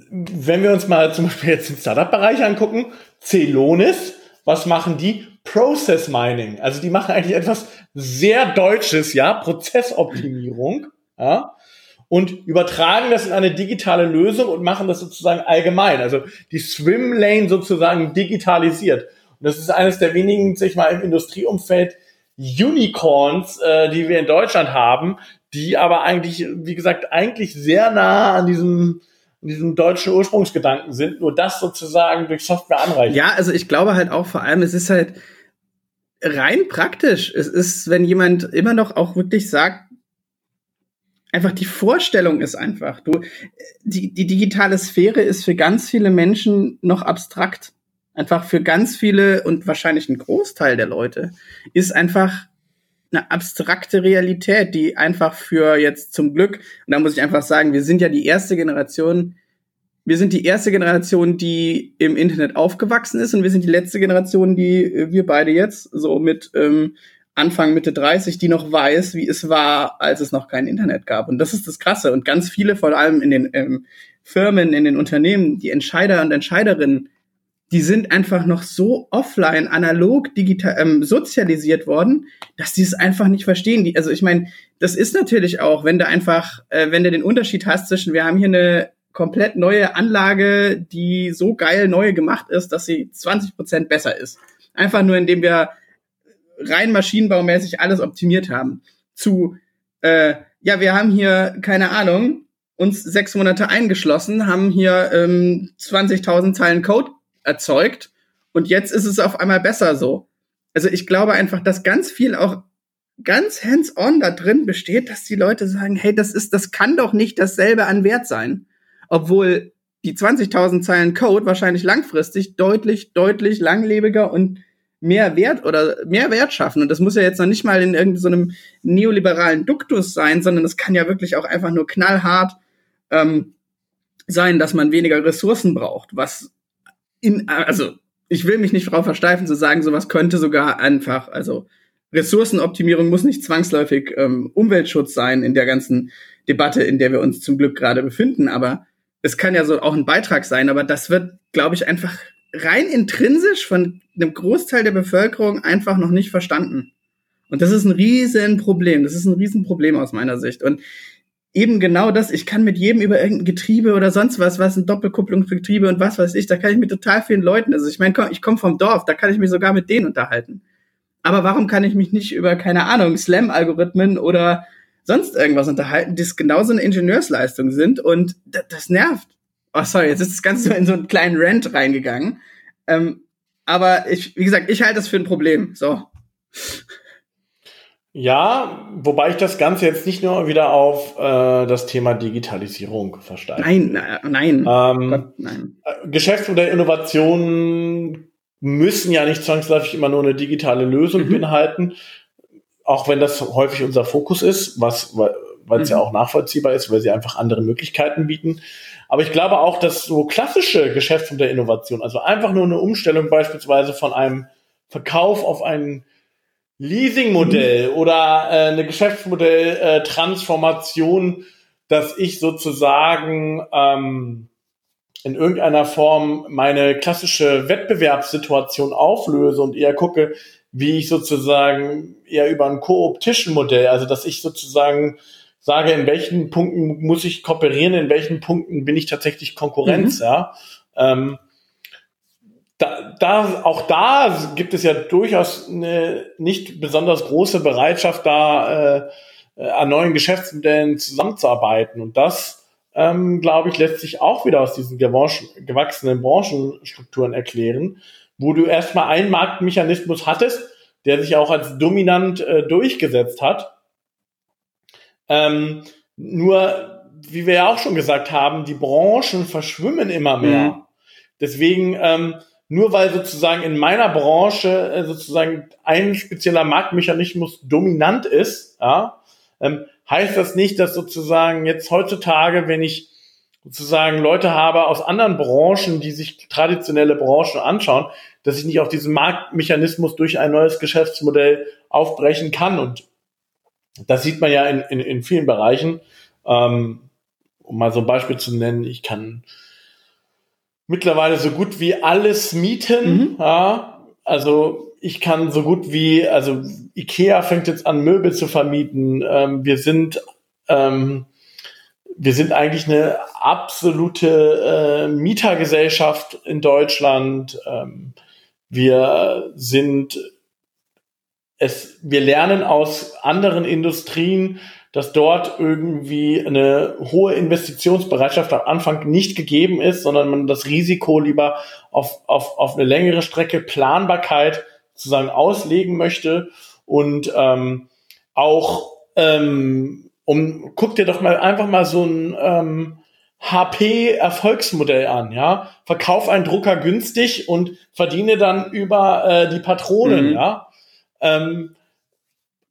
wenn wir uns mal zum Beispiel jetzt den Startup-Bereich angucken, Celonis, was machen die? Process Mining. Also die machen eigentlich etwas sehr Deutsches, ja, Prozessoptimierung. Ja und übertragen das in eine digitale Lösung und machen das sozusagen allgemein. Also die Swim Lane sozusagen digitalisiert. Und das ist eines der wenigen, sag ich mal, im Industrieumfeld Unicorns, äh, die wir in Deutschland haben, die aber eigentlich, wie gesagt, eigentlich sehr nah an diesem diesem deutschen Ursprungsgedanken sind, nur das sozusagen durch Software anreichen. Ja, also ich glaube halt auch vor allem, es ist halt rein praktisch. Es ist, wenn jemand immer noch auch wirklich sagt, einfach die Vorstellung ist einfach, du, die, die digitale Sphäre ist für ganz viele Menschen noch abstrakt. Einfach für ganz viele und wahrscheinlich ein Großteil der Leute ist einfach eine abstrakte Realität, die einfach für jetzt zum Glück, und da muss ich einfach sagen, wir sind ja die erste Generation, wir sind die erste Generation, die im Internet aufgewachsen ist und wir sind die letzte Generation, die äh, wir beide jetzt so mit ähm, Anfang, Mitte 30, die noch weiß, wie es war, als es noch kein Internet gab. Und das ist das Krasse. Und ganz viele, vor allem in den ähm, Firmen, in den Unternehmen, die Entscheider und Entscheiderinnen, die sind einfach noch so offline, analog, digital, ähm, sozialisiert worden, dass die es einfach nicht verstehen. Die, also ich meine, das ist natürlich auch, wenn du einfach, äh, wenn du den Unterschied hast zwischen, wir haben hier eine komplett neue Anlage, die so geil neu gemacht ist, dass sie 20 Prozent besser ist. Einfach nur, indem wir rein maschinenbaumäßig alles optimiert haben, zu, äh, ja, wir haben hier, keine Ahnung, uns sechs Monate eingeschlossen, haben hier ähm, 20.000 Zeilen Code erzeugt und jetzt ist es auf einmal besser so. Also ich glaube einfach, dass ganz viel auch ganz hands-on da drin besteht, dass die Leute sagen, hey, das ist, das kann doch nicht dasselbe an Wert sein. Obwohl die 20.000 Zeilen Code wahrscheinlich langfristig deutlich, deutlich langlebiger und mehr Wert oder mehr Wert schaffen. Und das muss ja jetzt noch nicht mal in irgendeinem so neoliberalen Duktus sein, sondern das kann ja wirklich auch einfach nur knallhart ähm, sein, dass man weniger Ressourcen braucht. Was in, also ich will mich nicht darauf versteifen zu sagen, sowas könnte sogar einfach, also Ressourcenoptimierung muss nicht zwangsläufig ähm, Umweltschutz sein in der ganzen Debatte, in der wir uns zum Glück gerade befinden, aber es kann ja so auch ein Beitrag sein, aber das wird, glaube ich, einfach rein intrinsisch von einem Großteil der Bevölkerung einfach noch nicht verstanden. Und das ist ein Riesenproblem. Das ist ein Riesenproblem aus meiner Sicht. Und eben genau das, ich kann mit jedem über irgendein Getriebe oder sonst was, was ein Doppelkupplungsgetriebe und was weiß ich, da kann ich mit total vielen Leuten, also ich meine, ich komme vom Dorf, da kann ich mich sogar mit denen unterhalten. Aber warum kann ich mich nicht über, keine Ahnung, Slam-Algorithmen oder sonst irgendwas unterhalten, die genauso eine Ingenieursleistung sind und das, das nervt. Oh, sorry, jetzt ist das Ganze in so einen kleinen Rant reingegangen. Ähm, aber ich, wie gesagt, ich halte das für ein Problem. So. Ja, wobei ich das Ganze jetzt nicht nur wieder auf äh, das Thema Digitalisierung versteige. Nein, nein. Ähm, Gott, nein. Äh, Geschäftsmodell Innovationen müssen ja nicht zwangsläufig immer nur eine digitale Lösung mhm. beinhalten, auch wenn das häufig unser Fokus ist, was weil es mhm. ja auch nachvollziehbar ist, weil sie einfach andere Möglichkeiten bieten. Aber ich glaube auch, dass so klassische Geschäftsmodell Innovation, also einfach nur eine Umstellung beispielsweise von einem Verkauf auf einen Leasingmodell mhm. oder äh, eine Geschäftsmodell-Transformation, äh, dass ich sozusagen ähm, in irgendeiner Form meine klassische Wettbewerbssituation auflöse und eher gucke, wie ich sozusagen eher über ein Co-Optician-Modell, also dass ich sozusagen sage, in welchen Punkten muss ich kooperieren, in welchen Punkten bin ich tatsächlich Konkurrenz, mhm. ja. Ähm, da, da, auch da gibt es ja durchaus eine nicht besonders große Bereitschaft, da äh, an neuen Geschäftsmodellen zusammenzuarbeiten. Und das, ähm, glaube ich, lässt sich auch wieder aus diesen gewachsenen Branchenstrukturen erklären, wo du erstmal einen Marktmechanismus hattest, der sich auch als dominant äh, durchgesetzt hat. Ähm, nur, wie wir ja auch schon gesagt haben, die Branchen verschwimmen immer mehr. Mhm. Deswegen ähm, nur weil sozusagen in meiner Branche äh, sozusagen ein spezieller Marktmechanismus dominant ist, ja, ähm, heißt das nicht, dass sozusagen jetzt heutzutage, wenn ich sozusagen Leute habe aus anderen Branchen, die sich traditionelle Branchen anschauen, dass ich nicht auch diesen Marktmechanismus durch ein neues Geschäftsmodell aufbrechen kann. Und das sieht man ja in, in, in vielen Bereichen. Ähm, um mal so ein Beispiel zu nennen, ich kann mittlerweile so gut wie alles mieten. Mhm. Ja, also ich kann so gut wie, also Ikea fängt jetzt an, Möbel zu vermieten. Ähm, wir sind, ähm, wir sind eigentlich eine absolute äh, Mietergesellschaft in Deutschland. Ähm, wir sind es, wir lernen aus anderen Industrien, dass dort irgendwie eine hohe Investitionsbereitschaft am Anfang nicht gegeben ist, sondern man das Risiko lieber auf, auf, auf eine längere Strecke Planbarkeit sozusagen auslegen möchte und ähm, auch ähm, um guck dir doch mal einfach mal so ein ähm, HP Erfolgsmodell an, ja. Verkauf einen Drucker günstig und verdiene dann über äh, die Patronen, mhm. ja. Ähm,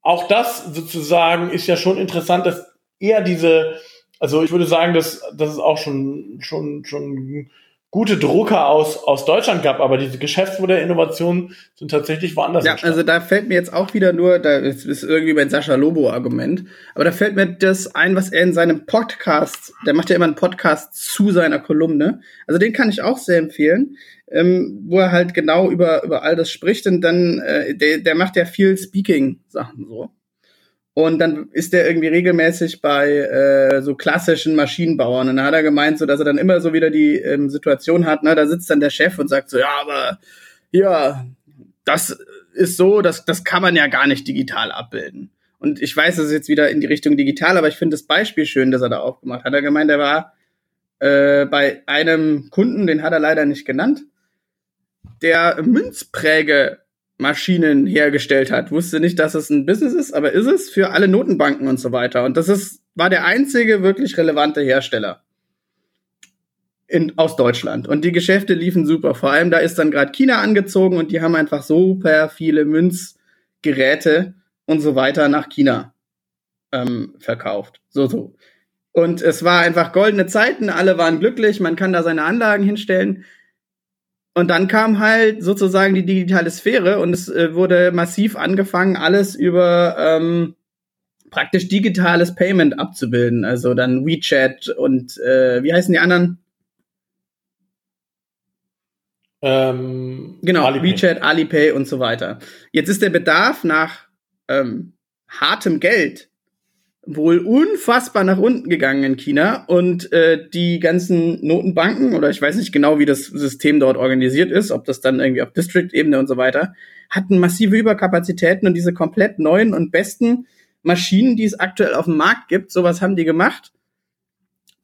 auch das sozusagen ist ja schon interessant, dass eher diese, also ich würde sagen, dass, dass es auch schon, schon, schon gute Drucker aus, aus Deutschland gab, aber diese Geschäftsmodellinnovationen sind tatsächlich woanders. Ja, also da fällt mir jetzt auch wieder nur, da ist, ist irgendwie mein Sascha Lobo-Argument, aber da fällt mir das ein, was er in seinem Podcast, der macht ja immer einen Podcast zu seiner Kolumne, also den kann ich auch sehr empfehlen ähm, wo er halt genau über, über all das spricht und dann, äh, der, der macht ja viel Speaking-Sachen so. Und dann ist der irgendwie regelmäßig bei äh, so klassischen Maschinenbauern. Und dann hat er gemeint, so dass er dann immer so wieder die ähm, Situation hat, ne, da sitzt dann der Chef und sagt so, ja, aber ja, das ist so, das, das kann man ja gar nicht digital abbilden. Und ich weiß, es ist jetzt wieder in die Richtung digital, aber ich finde das Beispiel schön, das er da aufgemacht. Hat er gemeint, er war äh, bei einem Kunden, den hat er leider nicht genannt, der Münzprägemaschinen hergestellt hat. Wusste nicht, dass es ein Business ist, aber ist es für alle Notenbanken und so weiter. Und das ist, war der einzige wirklich relevante Hersteller in, aus Deutschland. Und die Geschäfte liefen super. Vor allem, da ist dann gerade China angezogen und die haben einfach super viele Münzgeräte und so weiter nach China ähm, verkauft. So, so. Und es war einfach goldene Zeiten, alle waren glücklich, man kann da seine Anlagen hinstellen. Und dann kam halt sozusagen die digitale Sphäre und es äh, wurde massiv angefangen, alles über ähm, praktisch digitales Payment abzubilden. Also dann WeChat und äh, wie heißen die anderen? Ähm, genau, Alipay. WeChat, Alipay und so weiter. Jetzt ist der Bedarf nach ähm, hartem Geld wohl unfassbar nach unten gegangen in China und äh, die ganzen Notenbanken oder ich weiß nicht genau, wie das System dort organisiert ist, ob das dann irgendwie auf District-Ebene und so weiter, hatten massive Überkapazitäten und diese komplett neuen und besten Maschinen, die es aktuell auf dem Markt gibt, sowas haben die gemacht.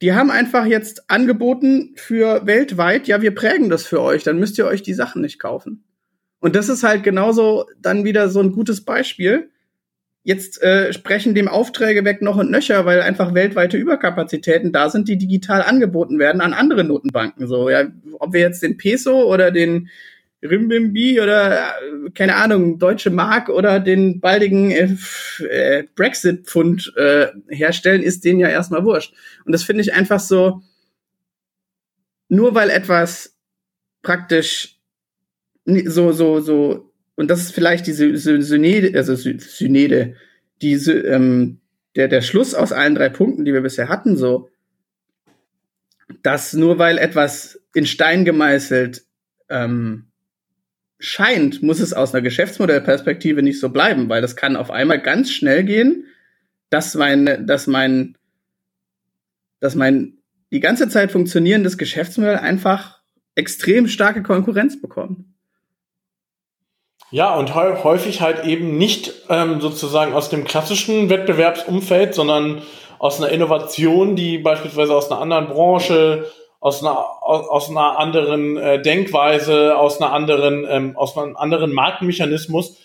Die haben einfach jetzt angeboten für weltweit, ja, wir prägen das für euch, dann müsst ihr euch die Sachen nicht kaufen. Und das ist halt genauso dann wieder so ein gutes Beispiel Jetzt äh, sprechen dem Aufträge weg noch und nöcher, weil einfach weltweite Überkapazitäten da sind, die digital angeboten werden an andere Notenbanken. So, ja, ob wir jetzt den Peso oder den Rimbimbi oder äh, keine Ahnung, deutsche Mark oder den baldigen äh, äh, Brexit-Pfund äh, herstellen, ist denen ja erstmal wurscht. Und das finde ich einfach so, nur weil etwas praktisch so, so, so und das ist vielleicht diese Synede, also Synede, diese, ähm, der, der Schluss aus allen drei Punkten, die wir bisher hatten, so, dass nur weil etwas in Stein gemeißelt ähm, scheint, muss es aus einer Geschäftsmodellperspektive nicht so bleiben, weil das kann auf einmal ganz schnell gehen, dass mein, dass mein, dass mein die ganze Zeit funktionierendes Geschäftsmodell einfach extrem starke Konkurrenz bekommt. Ja, und häufig halt eben nicht ähm, sozusagen aus dem klassischen Wettbewerbsumfeld, sondern aus einer Innovation, die beispielsweise aus einer anderen Branche, aus einer, aus, aus einer anderen äh, Denkweise, aus einer anderen, ähm, aus einem anderen Marktmechanismus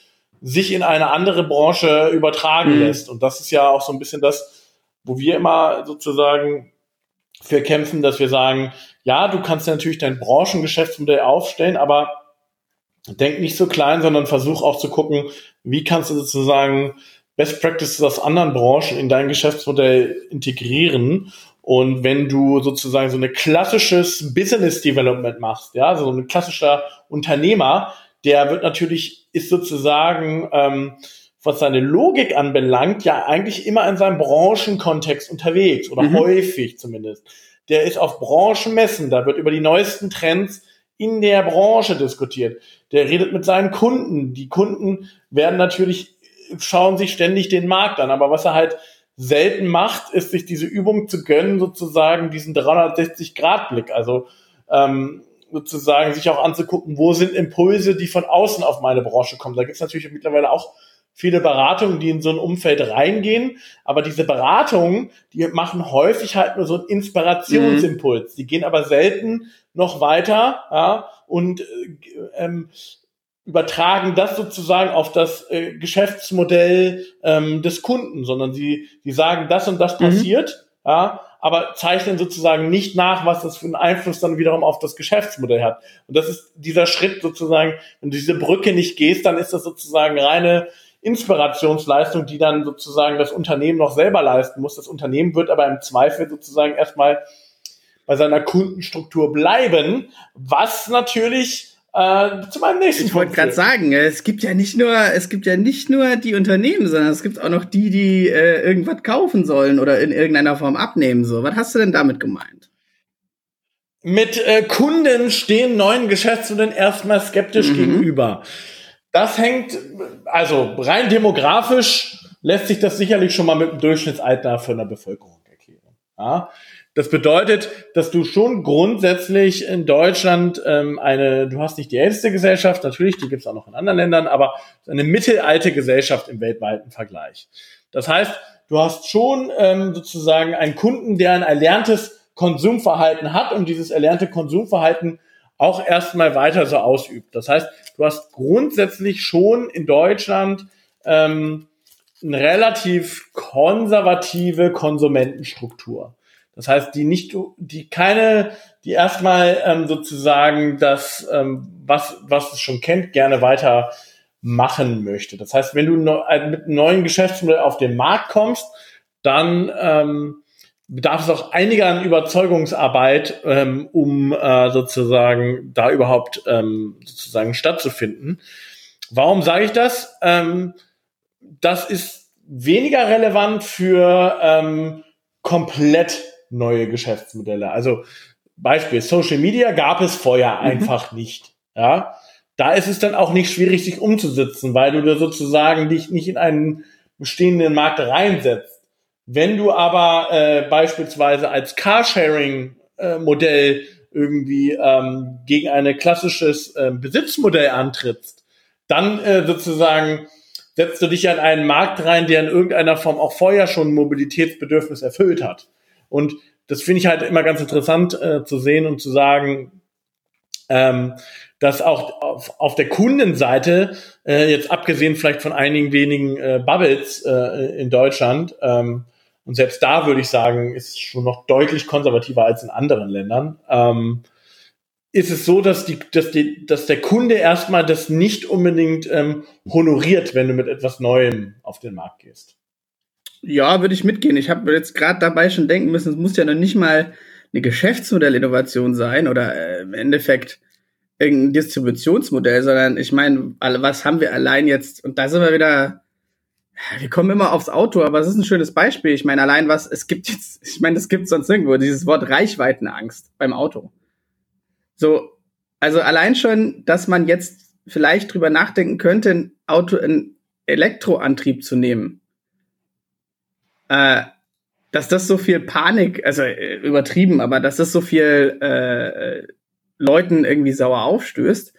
sich in eine andere Branche übertragen mhm. lässt. Und das ist ja auch so ein bisschen das, wo wir immer sozusagen für kämpfen, dass wir sagen, ja, du kannst natürlich dein Branchengeschäftsmodell aufstellen, aber denk nicht so klein, sondern versuch auch zu gucken, wie kannst du sozusagen Best Practices aus anderen Branchen in dein Geschäftsmodell integrieren. Und wenn du sozusagen so ein klassisches Business Development machst, ja, so ein klassischer Unternehmer, der wird natürlich, ist sozusagen, ähm, was seine Logik anbelangt, ja eigentlich immer in seinem Branchenkontext unterwegs oder mhm. häufig zumindest. Der ist auf Branchenmessen, da wird über die neuesten Trends in der Branche diskutiert. Der redet mit seinen Kunden. Die Kunden werden natürlich schauen sich ständig den Markt an. Aber was er halt selten macht, ist sich diese Übung zu gönnen, sozusagen diesen 360-Grad-Blick. Also ähm, sozusagen sich auch anzugucken, wo sind Impulse, die von außen auf meine Branche kommen. Da gibt es natürlich mittlerweile auch viele Beratungen, die in so ein Umfeld reingehen, aber diese Beratungen, die machen häufig halt nur so einen Inspirationsimpuls. Mhm. Die gehen aber selten noch weiter ja, und äh, ähm, übertragen das sozusagen auf das äh, Geschäftsmodell ähm, des Kunden, sondern sie, sie sagen, das und das mhm. passiert, ja, aber zeichnen sozusagen nicht nach, was das für einen Einfluss dann wiederum auf das Geschäftsmodell hat. Und das ist dieser Schritt sozusagen, wenn du diese Brücke nicht gehst, dann ist das sozusagen reine Inspirationsleistung, die dann sozusagen das Unternehmen noch selber leisten muss. Das Unternehmen wird aber im Zweifel sozusagen erstmal bei seiner Kundenstruktur bleiben, was natürlich äh, zu meinem nächsten Ich wollte gerade sagen, es gibt ja nicht nur, es gibt ja nicht nur die Unternehmen, sondern es gibt auch noch die, die äh, irgendwas kaufen sollen oder in irgendeiner Form abnehmen. So, was hast du denn damit gemeint? Mit äh, Kunden stehen neuen Geschäftsmodellen erstmal skeptisch mhm. gegenüber. Das hängt, also rein demografisch lässt sich das sicherlich schon mal mit dem Durchschnittsalter von der Bevölkerung erklären. Ja? Das bedeutet, dass du schon grundsätzlich in Deutschland ähm, eine, du hast nicht die älteste Gesellschaft, natürlich, die gibt es auch noch in anderen Ländern, aber eine mittelalte Gesellschaft im weltweiten Vergleich. Das heißt, du hast schon ähm, sozusagen einen Kunden, der ein erlerntes Konsumverhalten hat und dieses erlernte Konsumverhalten auch erstmal weiter so ausübt. Das heißt, du hast grundsätzlich schon in Deutschland ähm, eine relativ konservative Konsumentenstruktur. Das heißt, die nicht, die keine, die erstmal ähm, sozusagen das, ähm, was, was es schon kennt, gerne weiter machen möchte. Das heißt, wenn du äh, mit einem neuen Geschäftsmodell auf den Markt kommst, dann ähm, bedarf es auch einiger an Überzeugungsarbeit, ähm, um äh, sozusagen da überhaupt ähm, sozusagen stattzufinden. Warum sage ich das? Ähm, das ist weniger relevant für ähm, komplett neue Geschäftsmodelle. Also Beispiel Social Media gab es vorher mhm. einfach nicht. Ja, da ist es dann auch nicht schwierig, sich umzusetzen, weil du da sozusagen dich nicht in einen bestehenden Markt reinsetzt. Wenn du aber äh, beispielsweise als Carsharing-Modell äh, irgendwie ähm, gegen ein klassisches äh, Besitzmodell antrittst, dann äh, sozusagen setzt du dich an einen Markt rein, der in irgendeiner Form auch vorher schon Mobilitätsbedürfnis erfüllt hat. Und das finde ich halt immer ganz interessant äh, zu sehen und zu sagen, ähm, dass auch auf, auf der Kundenseite, äh, jetzt abgesehen vielleicht von einigen wenigen äh, Bubbles äh, in Deutschland, ähm, und selbst da würde ich sagen, ist es schon noch deutlich konservativer als in anderen Ländern, ähm, ist es so, dass, die, dass, die, dass der Kunde erstmal das nicht unbedingt ähm, honoriert, wenn du mit etwas Neuem auf den Markt gehst. Ja, würde ich mitgehen. Ich habe jetzt gerade dabei schon denken müssen, es muss ja noch nicht mal eine Geschäftsmodellinnovation sein oder äh, im Endeffekt irgendein Distributionsmodell, sondern ich meine, was haben wir allein jetzt? Und da sind wir wieder, wir kommen immer aufs Auto, aber es ist ein schönes Beispiel. Ich meine, allein was, es gibt jetzt, ich meine, es gibt sonst nirgendwo dieses Wort Reichweitenangst beim Auto. So, also allein schon, dass man jetzt vielleicht drüber nachdenken könnte, ein Auto, einen Elektroantrieb zu nehmen. Äh, dass das so viel Panik, also äh, übertrieben, aber dass das so viel äh, Leuten irgendwie sauer aufstößt.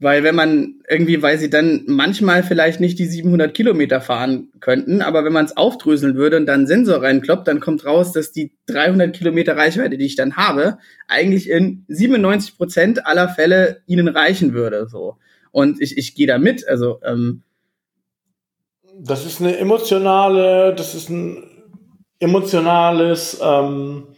Weil wenn man irgendwie, weil sie dann manchmal vielleicht nicht die 700 Kilometer fahren könnten, aber wenn man es aufdröseln würde und dann Sensor reinkloppt, dann kommt raus, dass die 300 Kilometer Reichweite, die ich dann habe, eigentlich in 97 Prozent aller Fälle ihnen reichen würde. So und ich ich gehe da mit. Also ähm, das ist eine emotionale, das ist ein emotionales ähm,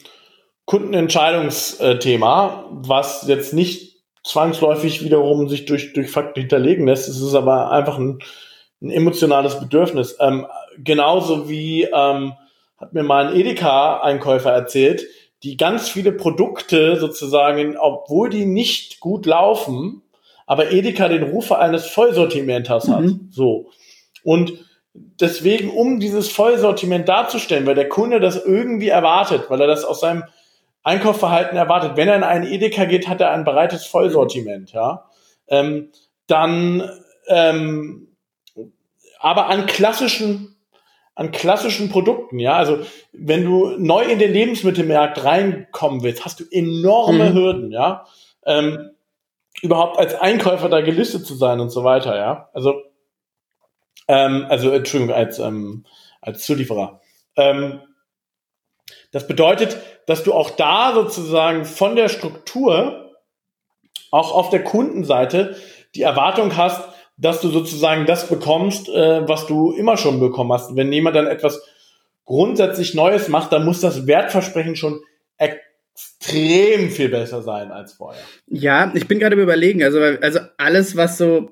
Kundenentscheidungsthema, was jetzt nicht zwangsläufig wiederum sich durch, durch Fakten hinterlegen lässt. Es ist aber einfach ein, ein emotionales Bedürfnis. Ähm, genauso wie ähm, hat mir mal ein Edeka-Einkäufer erzählt, die ganz viele Produkte sozusagen, obwohl die nicht gut laufen, aber Edeka den Ruf eines Vollsortimenters hat. Mhm. So. Und deswegen, um dieses Vollsortiment darzustellen, weil der Kunde das irgendwie erwartet, weil er das aus seinem Einkaufsverhalten erwartet. Wenn er in einen Edeka geht, hat er ein breites Vollsortiment, ja. Ähm, dann, ähm, aber an klassischen, an klassischen Produkten, ja. Also, wenn du neu in den Lebensmittelmarkt reinkommen willst, hast du enorme mhm. Hürden, ja. Ähm, überhaupt als Einkäufer da gelistet zu sein und so weiter, ja. Also, ähm, also, Entschuldigung, als, ähm, als Zulieferer. Ähm, das bedeutet, dass du auch da sozusagen von der Struktur, auch auf der Kundenseite, die Erwartung hast, dass du sozusagen das bekommst, äh, was du immer schon bekommen hast. Wenn jemand dann etwas grundsätzlich Neues macht, dann muss das Wertversprechen schon extrem viel besser sein als vorher. Ja, ich bin gerade überlegen, also, also alles, was so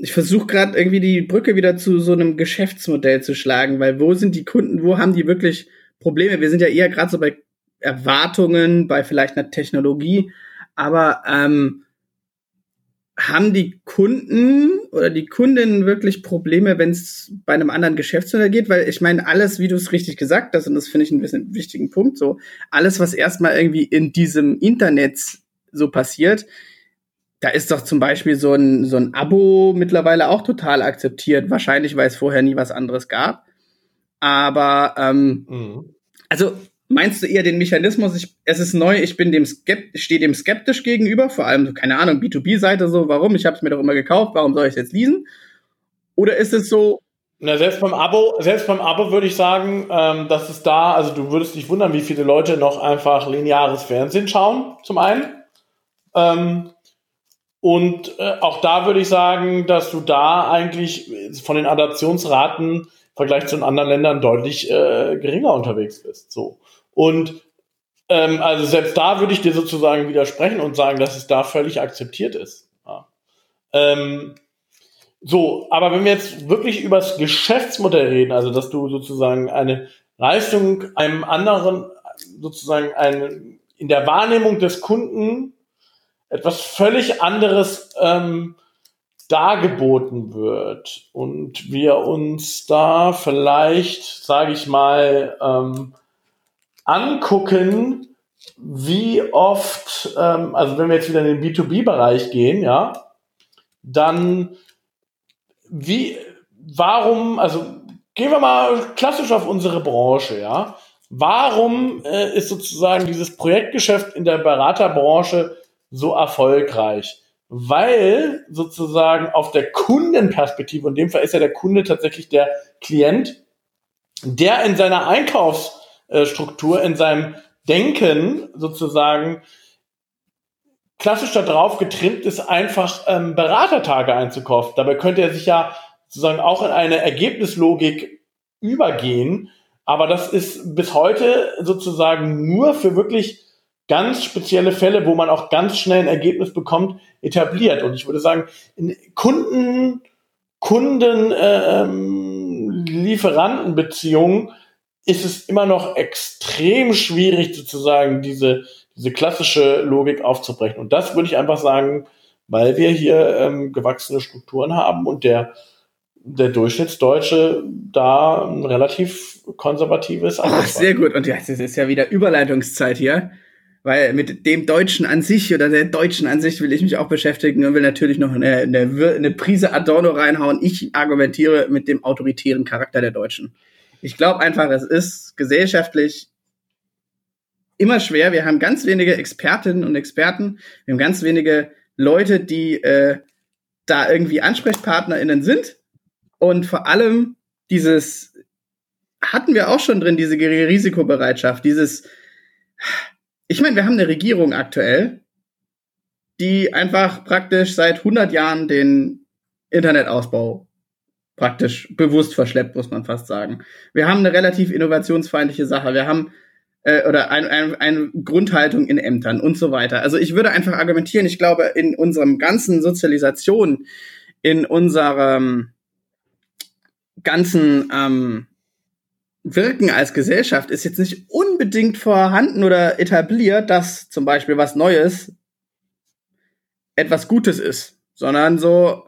ich versuche gerade irgendwie die Brücke wieder zu so einem Geschäftsmodell zu schlagen, weil wo sind die Kunden, wo haben die wirklich Probleme. Wir sind ja eher gerade so bei Erwartungen, bei vielleicht einer Technologie, aber ähm, haben die Kunden oder die Kundinnen wirklich Probleme, wenn es bei einem anderen Geschäftsmodell geht? Weil ich meine, alles, wie du es richtig gesagt hast, und das finde ich ein bisschen wichtigen Punkt, so alles, was erstmal irgendwie in diesem Internet so passiert, da ist doch zum Beispiel so ein, so ein Abo mittlerweile auch total akzeptiert. Wahrscheinlich, weil es vorher nie was anderes gab. Aber ähm, mhm. also meinst du eher den Mechanismus, ich, es ist neu, ich bin dem Skept, stehe dem skeptisch gegenüber, vor allem, keine Ahnung, B2B-Seite so, warum? Ich habe es mir doch immer gekauft, warum soll ich es jetzt lesen? Oder ist es so, na, selbst beim Abo, selbst beim Abo würde ich sagen, ähm, dass es da, also du würdest dich wundern, wie viele Leute noch einfach lineares Fernsehen schauen, zum einen. Ähm, und äh, auch da würde ich sagen, dass du da eigentlich von den Adaptionsraten Vergleich zu den anderen Ländern deutlich äh, geringer unterwegs bist. So. Und ähm, also selbst da würde ich dir sozusagen widersprechen und sagen, dass es da völlig akzeptiert ist. Ja. Ähm, so, aber wenn wir jetzt wirklich über das Geschäftsmodell reden, also dass du sozusagen eine Leistung einem anderen, sozusagen eine, in der Wahrnehmung des Kunden etwas völlig anderes ähm, dargeboten wird und wir uns da vielleicht, sage ich mal, ähm, angucken, wie oft, ähm, also wenn wir jetzt wieder in den B2B-Bereich gehen, ja, dann wie, warum, also gehen wir mal klassisch auf unsere Branche, ja. Warum äh, ist sozusagen dieses Projektgeschäft in der Beraterbranche so erfolgreich? Weil sozusagen auf der Kundenperspektive, und in dem Fall ist ja der Kunde tatsächlich der Klient, der in seiner Einkaufsstruktur, in seinem Denken sozusagen klassisch darauf getrimmt ist, einfach ähm, Beratertage einzukaufen. Dabei könnte er sich ja sozusagen auch in eine Ergebnislogik übergehen. Aber das ist bis heute sozusagen nur für wirklich ganz spezielle Fälle, wo man auch ganz schnell ein Ergebnis bekommt, etabliert. Und ich würde sagen, in Kunden, Kunden, ähm, Lieferantenbeziehungen ist es immer noch extrem schwierig, sozusagen diese, diese klassische Logik aufzubrechen. Und das würde ich einfach sagen, weil wir hier ähm, gewachsene Strukturen haben und der, der Durchschnittsdeutsche da ein relativ konservatives Ach, sehr gut. Und ja, das ist ja wieder Überleitungszeit hier. Weil mit dem Deutschen an sich oder der Deutschen an sich will ich mich auch beschäftigen und will natürlich noch eine, eine, eine Prise Adorno reinhauen. Ich argumentiere mit dem autoritären Charakter der Deutschen. Ich glaube einfach, es ist gesellschaftlich immer schwer. Wir haben ganz wenige Expertinnen und Experten. Wir haben ganz wenige Leute, die äh, da irgendwie AnsprechpartnerInnen sind. Und vor allem dieses hatten wir auch schon drin, diese geringe Risikobereitschaft, dieses, ich meine, wir haben eine Regierung aktuell, die einfach praktisch seit 100 Jahren den Internetausbau praktisch bewusst verschleppt, muss man fast sagen. Wir haben eine relativ innovationsfeindliche Sache. Wir haben äh, oder ein, ein, eine Grundhaltung in Ämtern und so weiter. Also ich würde einfach argumentieren, ich glaube, in unserem ganzen Sozialisation, in unserem ganzen ähm, Wirken als Gesellschaft ist jetzt nicht unbedingt vorhanden oder etabliert, dass zum Beispiel was Neues etwas Gutes ist, sondern so,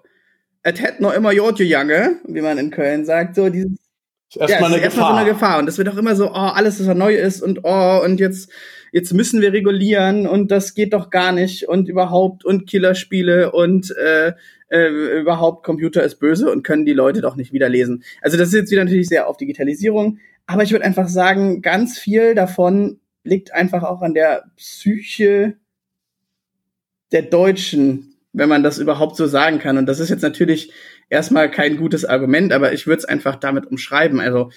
es hätte noch immer Jodje Jange, wie man in Köln sagt, so dieses ist erstmal ja, eine, erst so eine Gefahr. Und das wird auch immer so, oh, alles, was neu ist und oh, und jetzt, jetzt müssen wir regulieren und das geht doch gar nicht und überhaupt und Killerspiele und äh, äh, überhaupt Computer ist böse und können die Leute doch nicht wieder lesen. Also das ist jetzt wieder natürlich sehr auf Digitalisierung, aber ich würde einfach sagen, ganz viel davon liegt einfach auch an der Psyche der Deutschen, wenn man das überhaupt so sagen kann. Und das ist jetzt natürlich erstmal kein gutes Argument, aber ich würde es einfach damit umschreiben. Also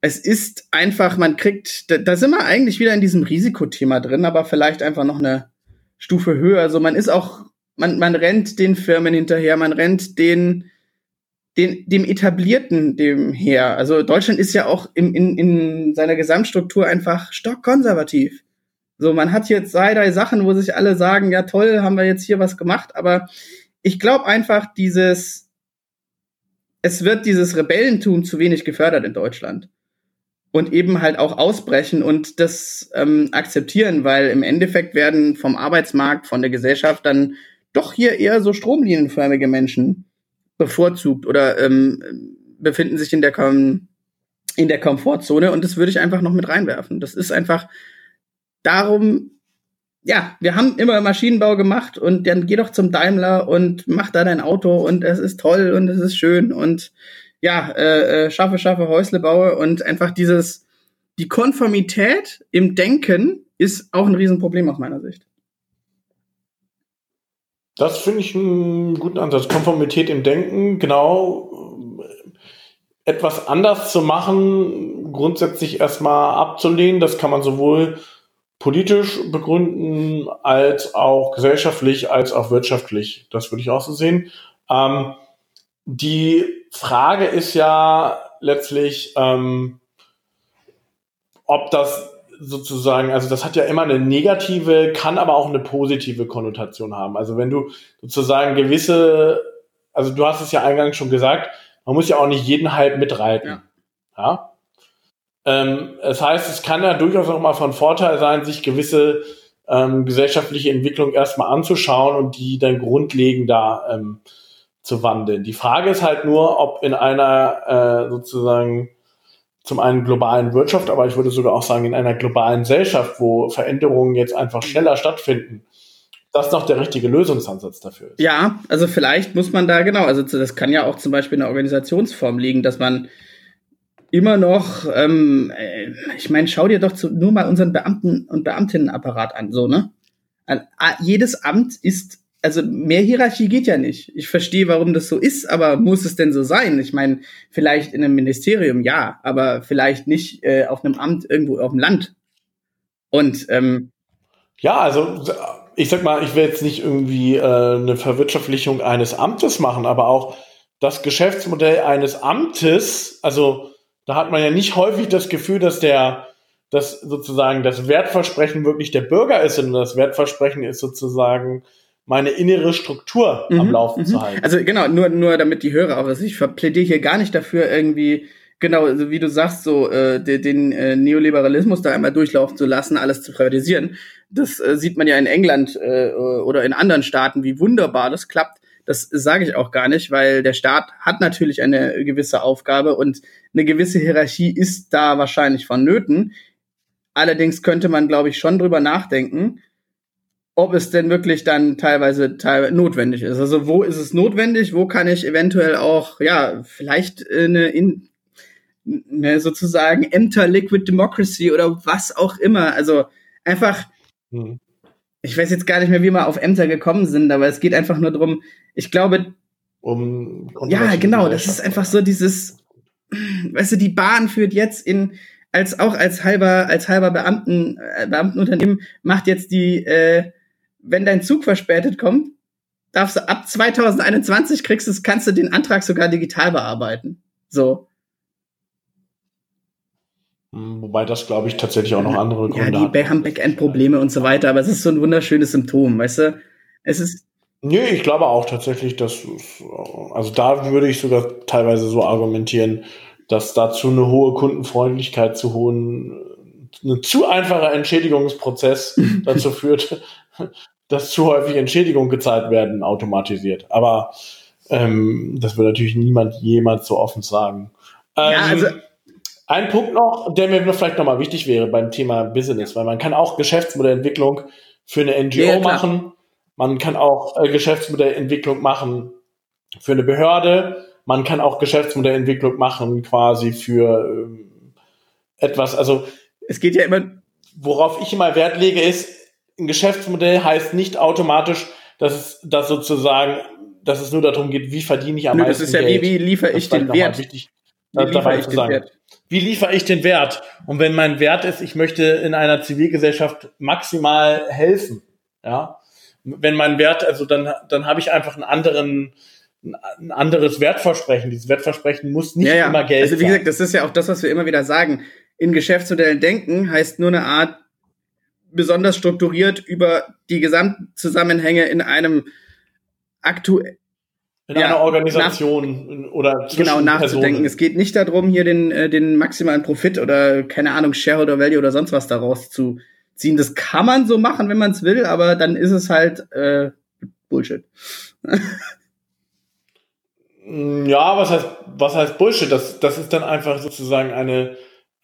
es ist einfach, man kriegt, da, da sind wir eigentlich wieder in diesem Risikothema drin, aber vielleicht einfach noch eine Stufe höher. Also man ist auch, man, man rennt den Firmen hinterher, man rennt den, den, dem Etablierten dem her. Also Deutschland ist ja auch in, in, in seiner Gesamtstruktur einfach stockkonservativ. So, man hat jetzt zwei, drei Sachen, wo sich alle sagen, ja toll, haben wir jetzt hier was gemacht, aber ich glaube einfach, dieses, es wird dieses Rebellentum zu wenig gefördert in Deutschland. Und eben halt auch ausbrechen und das ähm, akzeptieren, weil im Endeffekt werden vom Arbeitsmarkt, von der Gesellschaft dann doch hier eher so stromlinienförmige Menschen bevorzugt oder ähm, befinden sich in der, in der Komfortzone und das würde ich einfach noch mit reinwerfen. Das ist einfach darum ja, wir haben immer Maschinenbau gemacht und dann geh doch zum Daimler und mach da dein Auto und es ist toll und es ist schön und ja, äh, äh, schaffe, schaffe, Häusle baue und einfach dieses, die Konformität im Denken ist auch ein Riesenproblem aus meiner Sicht. Das finde ich einen guten Ansatz. Konformität im Denken, genau. Etwas anders zu machen, grundsätzlich erstmal abzulehnen, das kann man sowohl politisch begründen, als auch gesellschaftlich, als auch wirtschaftlich. Das würde ich auch so sehen. Ähm, die Frage ist ja letztlich, ähm, ob das sozusagen, also das hat ja immer eine negative, kann aber auch eine positive Konnotation haben. Also wenn du sozusagen gewisse, also du hast es ja eingangs schon gesagt, man muss ja auch nicht jeden Hype mitreiten. Ja. ja? Ähm, das heißt, es kann ja durchaus auch mal von Vorteil sein, sich gewisse ähm, gesellschaftliche Entwicklung erstmal anzuschauen und die dann grundlegend da ähm, zu wandeln. Die Frage ist halt nur, ob in einer äh, sozusagen zum einen globalen Wirtschaft, aber ich würde sogar auch sagen in einer globalen Gesellschaft, wo Veränderungen jetzt einfach schneller stattfinden, das noch der richtige Lösungsansatz dafür ist. Ja, also vielleicht muss man da genau, also das kann ja auch zum Beispiel in der Organisationsform liegen, dass man immer noch, ähm, äh, ich meine, schau dir doch zu, nur mal unseren Beamten- und Beamtinnenapparat an, so, ne? Jedes Amt ist, also mehr Hierarchie geht ja nicht. Ich verstehe, warum das so ist, aber muss es denn so sein? Ich meine, vielleicht in einem Ministerium ja, aber vielleicht nicht äh, auf einem Amt irgendwo auf dem Land. Und ähm, ja, also ich sag mal, ich will jetzt nicht irgendwie äh, eine Verwirtschaftlichung eines Amtes machen, aber auch das Geschäftsmodell eines Amtes, also da hat man ja nicht häufig das Gefühl, dass der, dass sozusagen das Wertversprechen wirklich der Bürger ist, sondern das Wertversprechen ist sozusagen meine innere Struktur mhm, am Laufen mhm. zu halten. Also genau, nur, nur damit die Hörer auch, also ich plädiere hier gar nicht dafür, irgendwie genau, also wie du sagst, so äh, den, den äh, Neoliberalismus da einmal durchlaufen zu lassen, alles zu privatisieren. Das äh, sieht man ja in England äh, oder in anderen Staaten, wie wunderbar das klappt. Das sage ich auch gar nicht, weil der Staat hat natürlich eine gewisse Aufgabe und eine gewisse Hierarchie ist da wahrscheinlich vonnöten. Allerdings könnte man, glaube ich, schon drüber nachdenken, ob es denn wirklich dann teilweise, teilweise notwendig ist. Also wo ist es notwendig? Wo kann ich eventuell auch, ja, vielleicht eine, in, eine sozusagen Enter Liquid Democracy oder was auch immer. Also einfach, hm. ich weiß jetzt gar nicht mehr, wie wir auf Ämter gekommen sind, aber es geht einfach nur darum, ich glaube, um ja, genau, das ist einfach so dieses, weißt du, die Bahn führt jetzt in als auch als halber als halber Beamten äh, Beamtenunternehmen macht jetzt die äh, wenn dein Zug verspätet kommt darfst du ab 2021 kriegst du kannst du den Antrag sogar digital bearbeiten so hm, Wobei das, glaube ich, tatsächlich auch noch andere Gründe ja, die hat. haben Backend-Probleme und so weiter, aber es ist so ein wunderschönes Symptom, weißt du? Es ist. Nee, ich glaube auch tatsächlich, dass, also da würde ich sogar teilweise so argumentieren, dass dazu eine hohe Kundenfreundlichkeit zu hohen, ein zu einfacher Entschädigungsprozess dazu führt, dass zu häufig Entschädigungen gezahlt werden, automatisiert. Aber ähm, das würde natürlich niemand jemals so offen sagen. Ähm, ja, also ein Punkt noch, der mir vielleicht nochmal wichtig wäre beim Thema Business, weil man kann auch Geschäftsmodellentwicklung für eine NGO ja, machen, man kann auch äh, Geschäftsmodellentwicklung machen für eine Behörde, man kann auch Geschäftsmodellentwicklung machen quasi für ähm, etwas, also es geht ja immer. Worauf ich immer Wert lege, ist, ein Geschäftsmodell heißt nicht automatisch, dass es dass sozusagen, dass es nur darum geht, wie verdiene ich am Nö, meisten Das ist ja Geld. wie, wie liefere ich den Wert? Wichtig, wie liefere ich den sagen. Wert? Wie liefere ich den Wert? Und wenn mein Wert ist, ich möchte in einer Zivilgesellschaft maximal helfen, ja, wenn mein Wert, also dann, dann habe ich einfach einen anderen, ein anderes Wertversprechen. Dieses Wertversprechen muss nicht ja, ja. immer Geld sein. Also wie gesagt, das ist ja auch das, was wir immer wieder sagen. In Geschäftsmodellen denken heißt nur eine Art besonders strukturiert über die Gesamtzusammenhänge in einem aktuell in ja, einer Organisation nach, oder genau nachzudenken. Personen. Es geht nicht darum, hier den äh, den maximalen Profit oder keine Ahnung Shareholder Value oder sonst was daraus zu ziehen. Das kann man so machen, wenn man es will, aber dann ist es halt äh, Bullshit. ja, was heißt was heißt Bullshit? Das das ist dann einfach sozusagen eine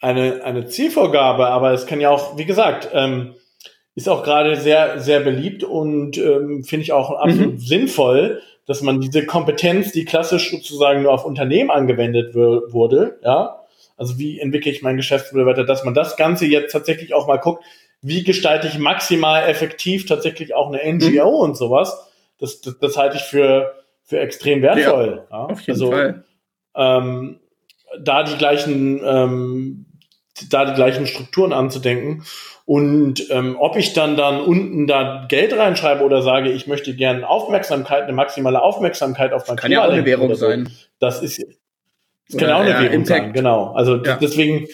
eine, eine Zielvorgabe, aber es kann ja auch, wie gesagt, ähm, ist auch gerade sehr, sehr beliebt und ähm, finde ich auch absolut mhm. sinnvoll, dass man diese Kompetenz, die klassisch sozusagen nur auf Unternehmen angewendet wurde, ja, also wie entwickle ich mein Geschäftsmodell weiter, dass man das Ganze jetzt tatsächlich auch mal guckt, wie gestalte ich maximal effektiv tatsächlich auch eine NGO mhm. und sowas. Das, das, das halte ich für, für extrem wertvoll. Ja, ja. Auf jeden also, Fall. Ähm, da die gleichen ähm, da die gleichen Strukturen anzudenken. Und ähm, ob ich dann dann unten da Geld reinschreibe oder sage, ich möchte gerne Aufmerksamkeit, eine maximale Aufmerksamkeit auf mein Kann Thema ja auch eine Währung so, sein. Das ist das kann auch eine ja, Währung Impact. sein, genau. Also ja. deswegen,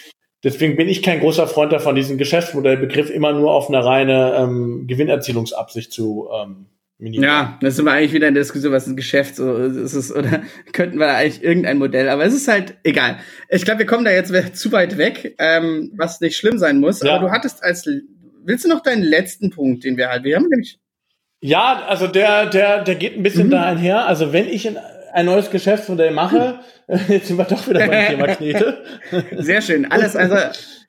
deswegen bin ich kein großer Freund davon, diesen Geschäftsmodellbegriff immer nur auf eine reine ähm, Gewinnerzielungsabsicht zu ähm, Minimal. Ja, das sind wir eigentlich wieder in der Diskussion, was ein Geschäft so ist es, oder könnten wir eigentlich irgendein Modell, aber es ist halt egal. Ich glaube, wir kommen da jetzt zu weit weg, ähm, was nicht schlimm sein muss. Ja. Aber du hattest als, willst du noch deinen letzten Punkt, den wir halt, wir haben nämlich. Ja, also der, der, der geht ein bisschen mhm. da einher. Also wenn ich ein neues Geschäftsmodell mache, jetzt sind wir doch wieder beim Thema Knete. Sehr schön. Alles, also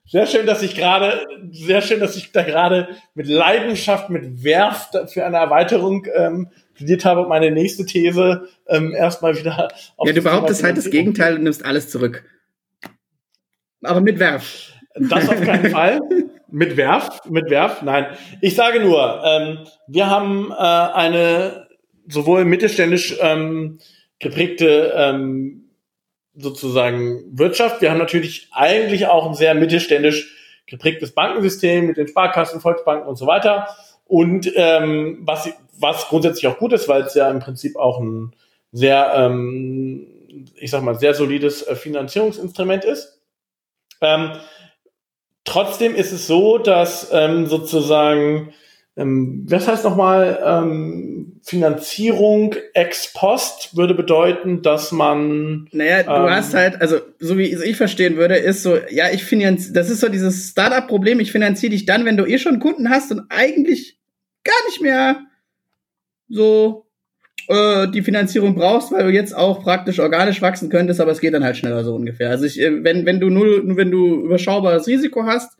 sehr schön, dass ich gerade, sehr schön, dass ich da gerade mit Leidenschaft, mit Werf für eine Erweiterung ähm, plädiert habe und meine nächste These ähm, erstmal wieder auf Ja, du behauptest halt das Gegenteil und nimmst alles zurück. Aber mit Werf. Das auf keinen Fall. Mit Werf, mit Werf, nein. Ich sage nur, ähm, wir haben äh, eine sowohl mittelständisch ähm, geprägte ähm, sozusagen Wirtschaft. Wir haben natürlich eigentlich auch ein sehr mittelständisch geprägtes Bankensystem mit den Sparkassen, Volksbanken und so weiter. Und ähm, was, was grundsätzlich auch gut ist, weil es ja im Prinzip auch ein sehr, ähm, ich sag mal, sehr solides äh, Finanzierungsinstrument ist. Ähm, trotzdem ist es so, dass ähm, sozusagen, ähm, was heißt nochmal, ähm, Finanzierung ex post würde bedeuten, dass man. Naja, du ähm, hast halt, also so wie ich verstehen würde, ist so, ja, ich finanziere, das ist so dieses Startup-Problem, ich finanziere dich dann, wenn du eh schon Kunden hast und eigentlich gar nicht mehr so äh, die Finanzierung brauchst, weil du jetzt auch praktisch organisch wachsen könntest, aber es geht dann halt schneller so ungefähr. Also ich, äh, wenn, wenn du null, wenn du überschaubares Risiko hast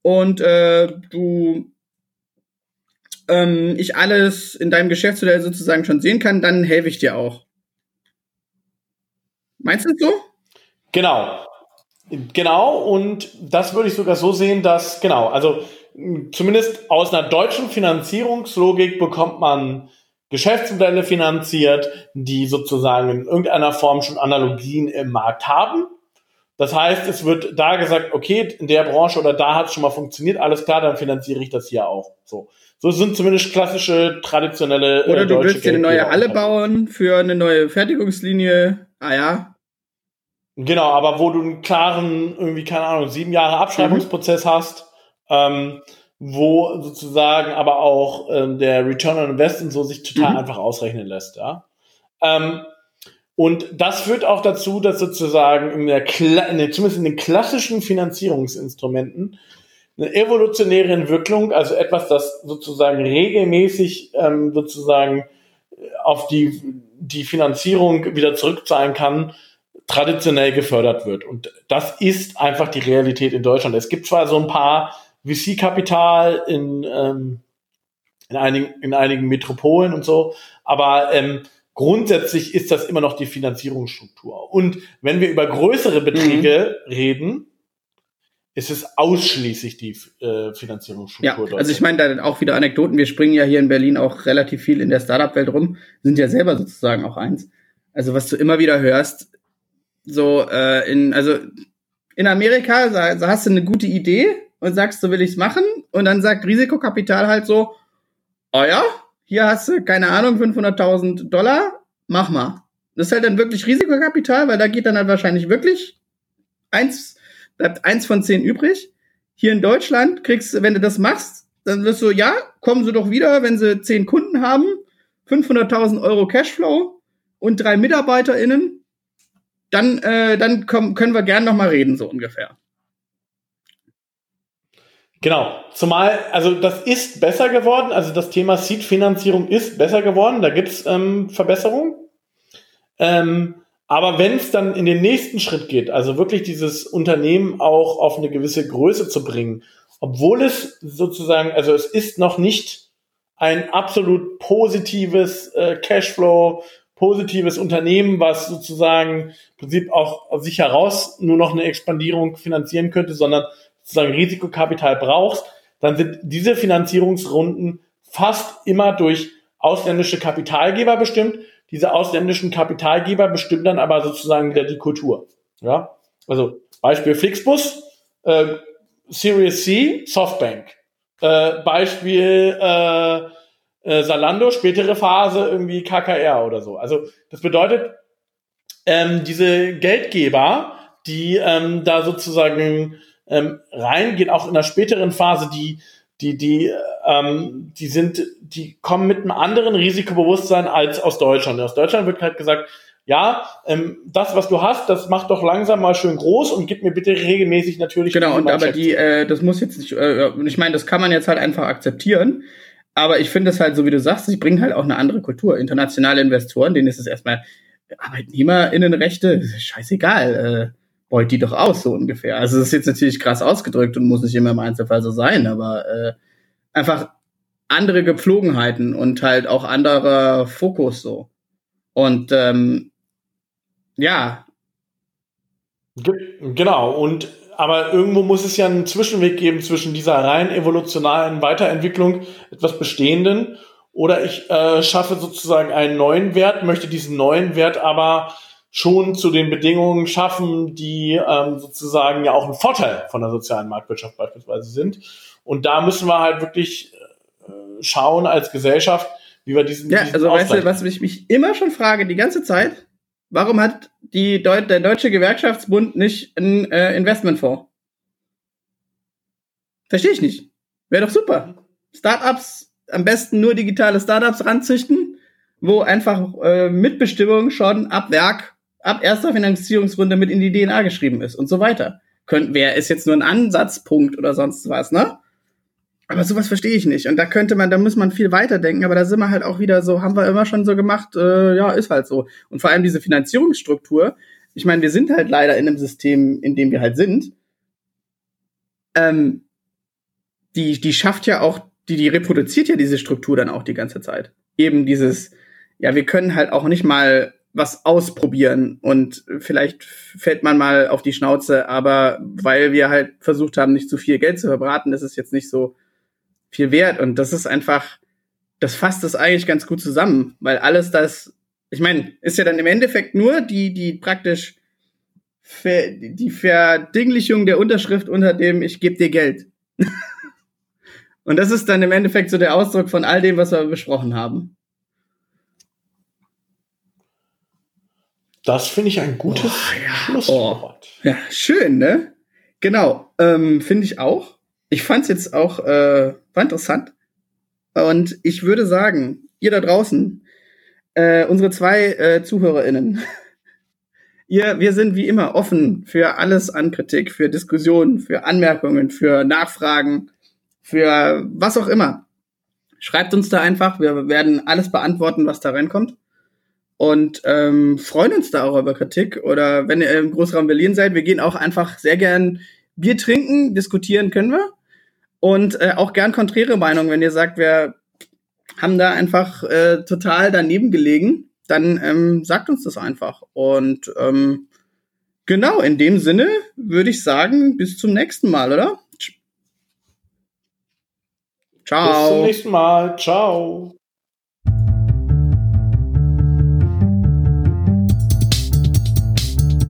und äh, du ähm, ich alles in deinem Geschäftsmodell sozusagen schon sehen kann, dann helfe ich dir auch. Meinst du so? Genau. Genau, und das würde ich sogar so sehen, dass, genau, also zumindest aus einer deutschen Finanzierungslogik bekommt man Geschäftsmodelle finanziert, die sozusagen in irgendeiner Form schon Analogien im Markt haben. Das heißt, es wird da gesagt, okay, in der Branche oder da hat es schon mal funktioniert, alles klar, dann finanziere ich das hier auch. So. So sind zumindest klassische, traditionelle. Äh, Oder du willst dir eine neue Halle bauen für eine neue Fertigungslinie. Ah ja. Genau, aber wo du einen klaren, irgendwie, keine Ahnung, sieben Jahre Abschreibungsprozess mhm. hast, ähm, wo sozusagen aber auch ähm, der Return on Investment so sich total mhm. einfach ausrechnen lässt, ja. Ähm, und das führt auch dazu, dass sozusagen in der, Kla in der zumindest in den klassischen Finanzierungsinstrumenten eine evolutionäre Entwicklung, also etwas, das sozusagen regelmäßig ähm, sozusagen auf die, die Finanzierung wieder zurückzahlen kann, traditionell gefördert wird. Und das ist einfach die Realität in Deutschland. Es gibt zwar so ein paar VC-Kapital in, ähm, in, einigen, in einigen Metropolen und so, aber ähm, grundsätzlich ist das immer noch die Finanzierungsstruktur. Und wenn wir über größere Beträge mhm. reden, es ist ausschließlich die äh, Finanzierungsstruktur. Ja, also ich meine, da auch wieder Anekdoten. Wir springen ja hier in Berlin auch relativ viel in der Startup-Welt rum, sind ja selber sozusagen auch eins. Also was du immer wieder hörst, so äh, in, also in Amerika da hast du eine gute Idee und sagst, so will ich's machen und dann sagt Risikokapital halt so, oh ja, hier hast du, keine Ahnung, 500.000 Dollar, mach mal. Das ist halt dann wirklich Risikokapital, weil da geht dann halt wahrscheinlich wirklich eins bleibt eins von zehn übrig. Hier in Deutschland kriegst du, wenn du das machst, dann wirst du, ja, kommen sie doch wieder, wenn sie zehn Kunden haben, 500.000 Euro Cashflow und drei MitarbeiterInnen, dann, äh, dann komm, können wir gern noch mal reden, so ungefähr. Genau, zumal, also das ist besser geworden, also das Thema Seed-Finanzierung ist besser geworden, da gibt's ähm, Verbesserungen. Ähm, aber wenn es dann in den nächsten Schritt geht, also wirklich dieses Unternehmen auch auf eine gewisse Größe zu bringen, obwohl es sozusagen, also es ist noch nicht ein absolut positives äh, Cashflow, positives Unternehmen, was sozusagen im Prinzip auch aus sich heraus nur noch eine Expandierung finanzieren könnte, sondern sozusagen Risikokapital brauchst, dann sind diese Finanzierungsrunden fast immer durch ausländische Kapitalgeber bestimmt, diese ausländischen Kapitalgeber bestimmen dann aber sozusagen wieder die Kultur. Ja, also Beispiel Flixbus, äh, Series C, Softbank. Äh, Beispiel äh, äh, Salando, spätere Phase irgendwie KKR oder so. Also das bedeutet, ähm, diese Geldgeber, die ähm, da sozusagen ähm, reingehen, auch in der späteren Phase, die die, die, ähm, die sind, die kommen mit einem anderen Risikobewusstsein als aus Deutschland. Aus Deutschland wird halt gesagt, ja, ähm, das, was du hast, das macht doch langsam mal schön groß und gib mir bitte regelmäßig natürlich. Genau, und aber die, äh, das muss jetzt nicht, äh, ich meine, das kann man jetzt halt einfach akzeptieren. Aber ich finde es halt, so wie du sagst, sie bringen halt auch eine andere Kultur. Internationale Investoren, denen ist es erstmal ArbeitnehmerInnenrechte, scheißegal. Äh, beut die doch aus, so ungefähr. Also das ist jetzt natürlich krass ausgedrückt und muss nicht immer im Einzelfall so sein, aber äh, einfach andere Gepflogenheiten und halt auch anderer Fokus so. Und ähm, ja. Genau, und aber irgendwo muss es ja einen Zwischenweg geben zwischen dieser rein evolutionalen Weiterentwicklung, etwas Bestehenden, oder ich äh, schaffe sozusagen einen neuen Wert, möchte diesen neuen Wert aber schon zu den Bedingungen schaffen, die ähm, sozusagen ja auch ein Vorteil von der sozialen Marktwirtschaft beispielsweise sind. Und da müssen wir halt wirklich äh, schauen als Gesellschaft, wie wir diesen. Ja, diesen also weißt du, was ich mich immer schon frage, die ganze Zeit, warum hat die Deu der Deutsche Gewerkschaftsbund nicht einen äh, Investmentfonds? Verstehe ich nicht. Wäre doch super. Startups am besten nur digitale Startups ranzüchten, wo einfach äh, Mitbestimmung schon ab Werk, ab erster Finanzierungsrunde mit in die DNA geschrieben ist und so weiter. Könnt, wer ist jetzt nur ein Ansatzpunkt oder sonst was, ne? Aber sowas verstehe ich nicht. Und da könnte man, da muss man viel weiterdenken, aber da sind wir halt auch wieder so, haben wir immer schon so gemacht, äh, ja, ist halt so. Und vor allem diese Finanzierungsstruktur, ich meine, wir sind halt leider in einem System, in dem wir halt sind. Ähm, die, die schafft ja auch, die, die reproduziert ja diese Struktur dann auch die ganze Zeit. Eben dieses, ja, wir können halt auch nicht mal was ausprobieren und vielleicht fällt man mal auf die Schnauze, aber weil wir halt versucht haben, nicht zu viel Geld zu verbraten, ist es jetzt nicht so viel wert und das ist einfach, das fasst das eigentlich ganz gut zusammen, weil alles das, ich meine, ist ja dann im Endeffekt nur die, die praktisch ver, die Verdinglichung der Unterschrift unter dem ich gebe dir Geld. und das ist dann im Endeffekt so der Ausdruck von all dem, was wir besprochen haben. Das finde ich ein gutes oh, ja. Schlusswort. Oh. Ja, schön, ne? Genau, ähm, finde ich auch. Ich fand es jetzt auch äh, war interessant. Und ich würde sagen, ihr da draußen, äh, unsere zwei äh, ZuhörerInnen, ihr, wir sind wie immer offen für alles an Kritik, für Diskussionen, für Anmerkungen, für Nachfragen, für was auch immer. Schreibt uns da einfach, wir werden alles beantworten, was da reinkommt und ähm, freuen uns da auch über Kritik. Oder wenn ihr im Großraum Berlin seid, wir gehen auch einfach sehr gern Bier trinken, diskutieren können wir. Und äh, auch gern konträre Meinungen, wenn ihr sagt, wir haben da einfach äh, total daneben gelegen, dann ähm, sagt uns das einfach. Und ähm, genau, in dem Sinne würde ich sagen, bis zum nächsten Mal, oder? Ciao. Bis zum nächsten Mal. Ciao.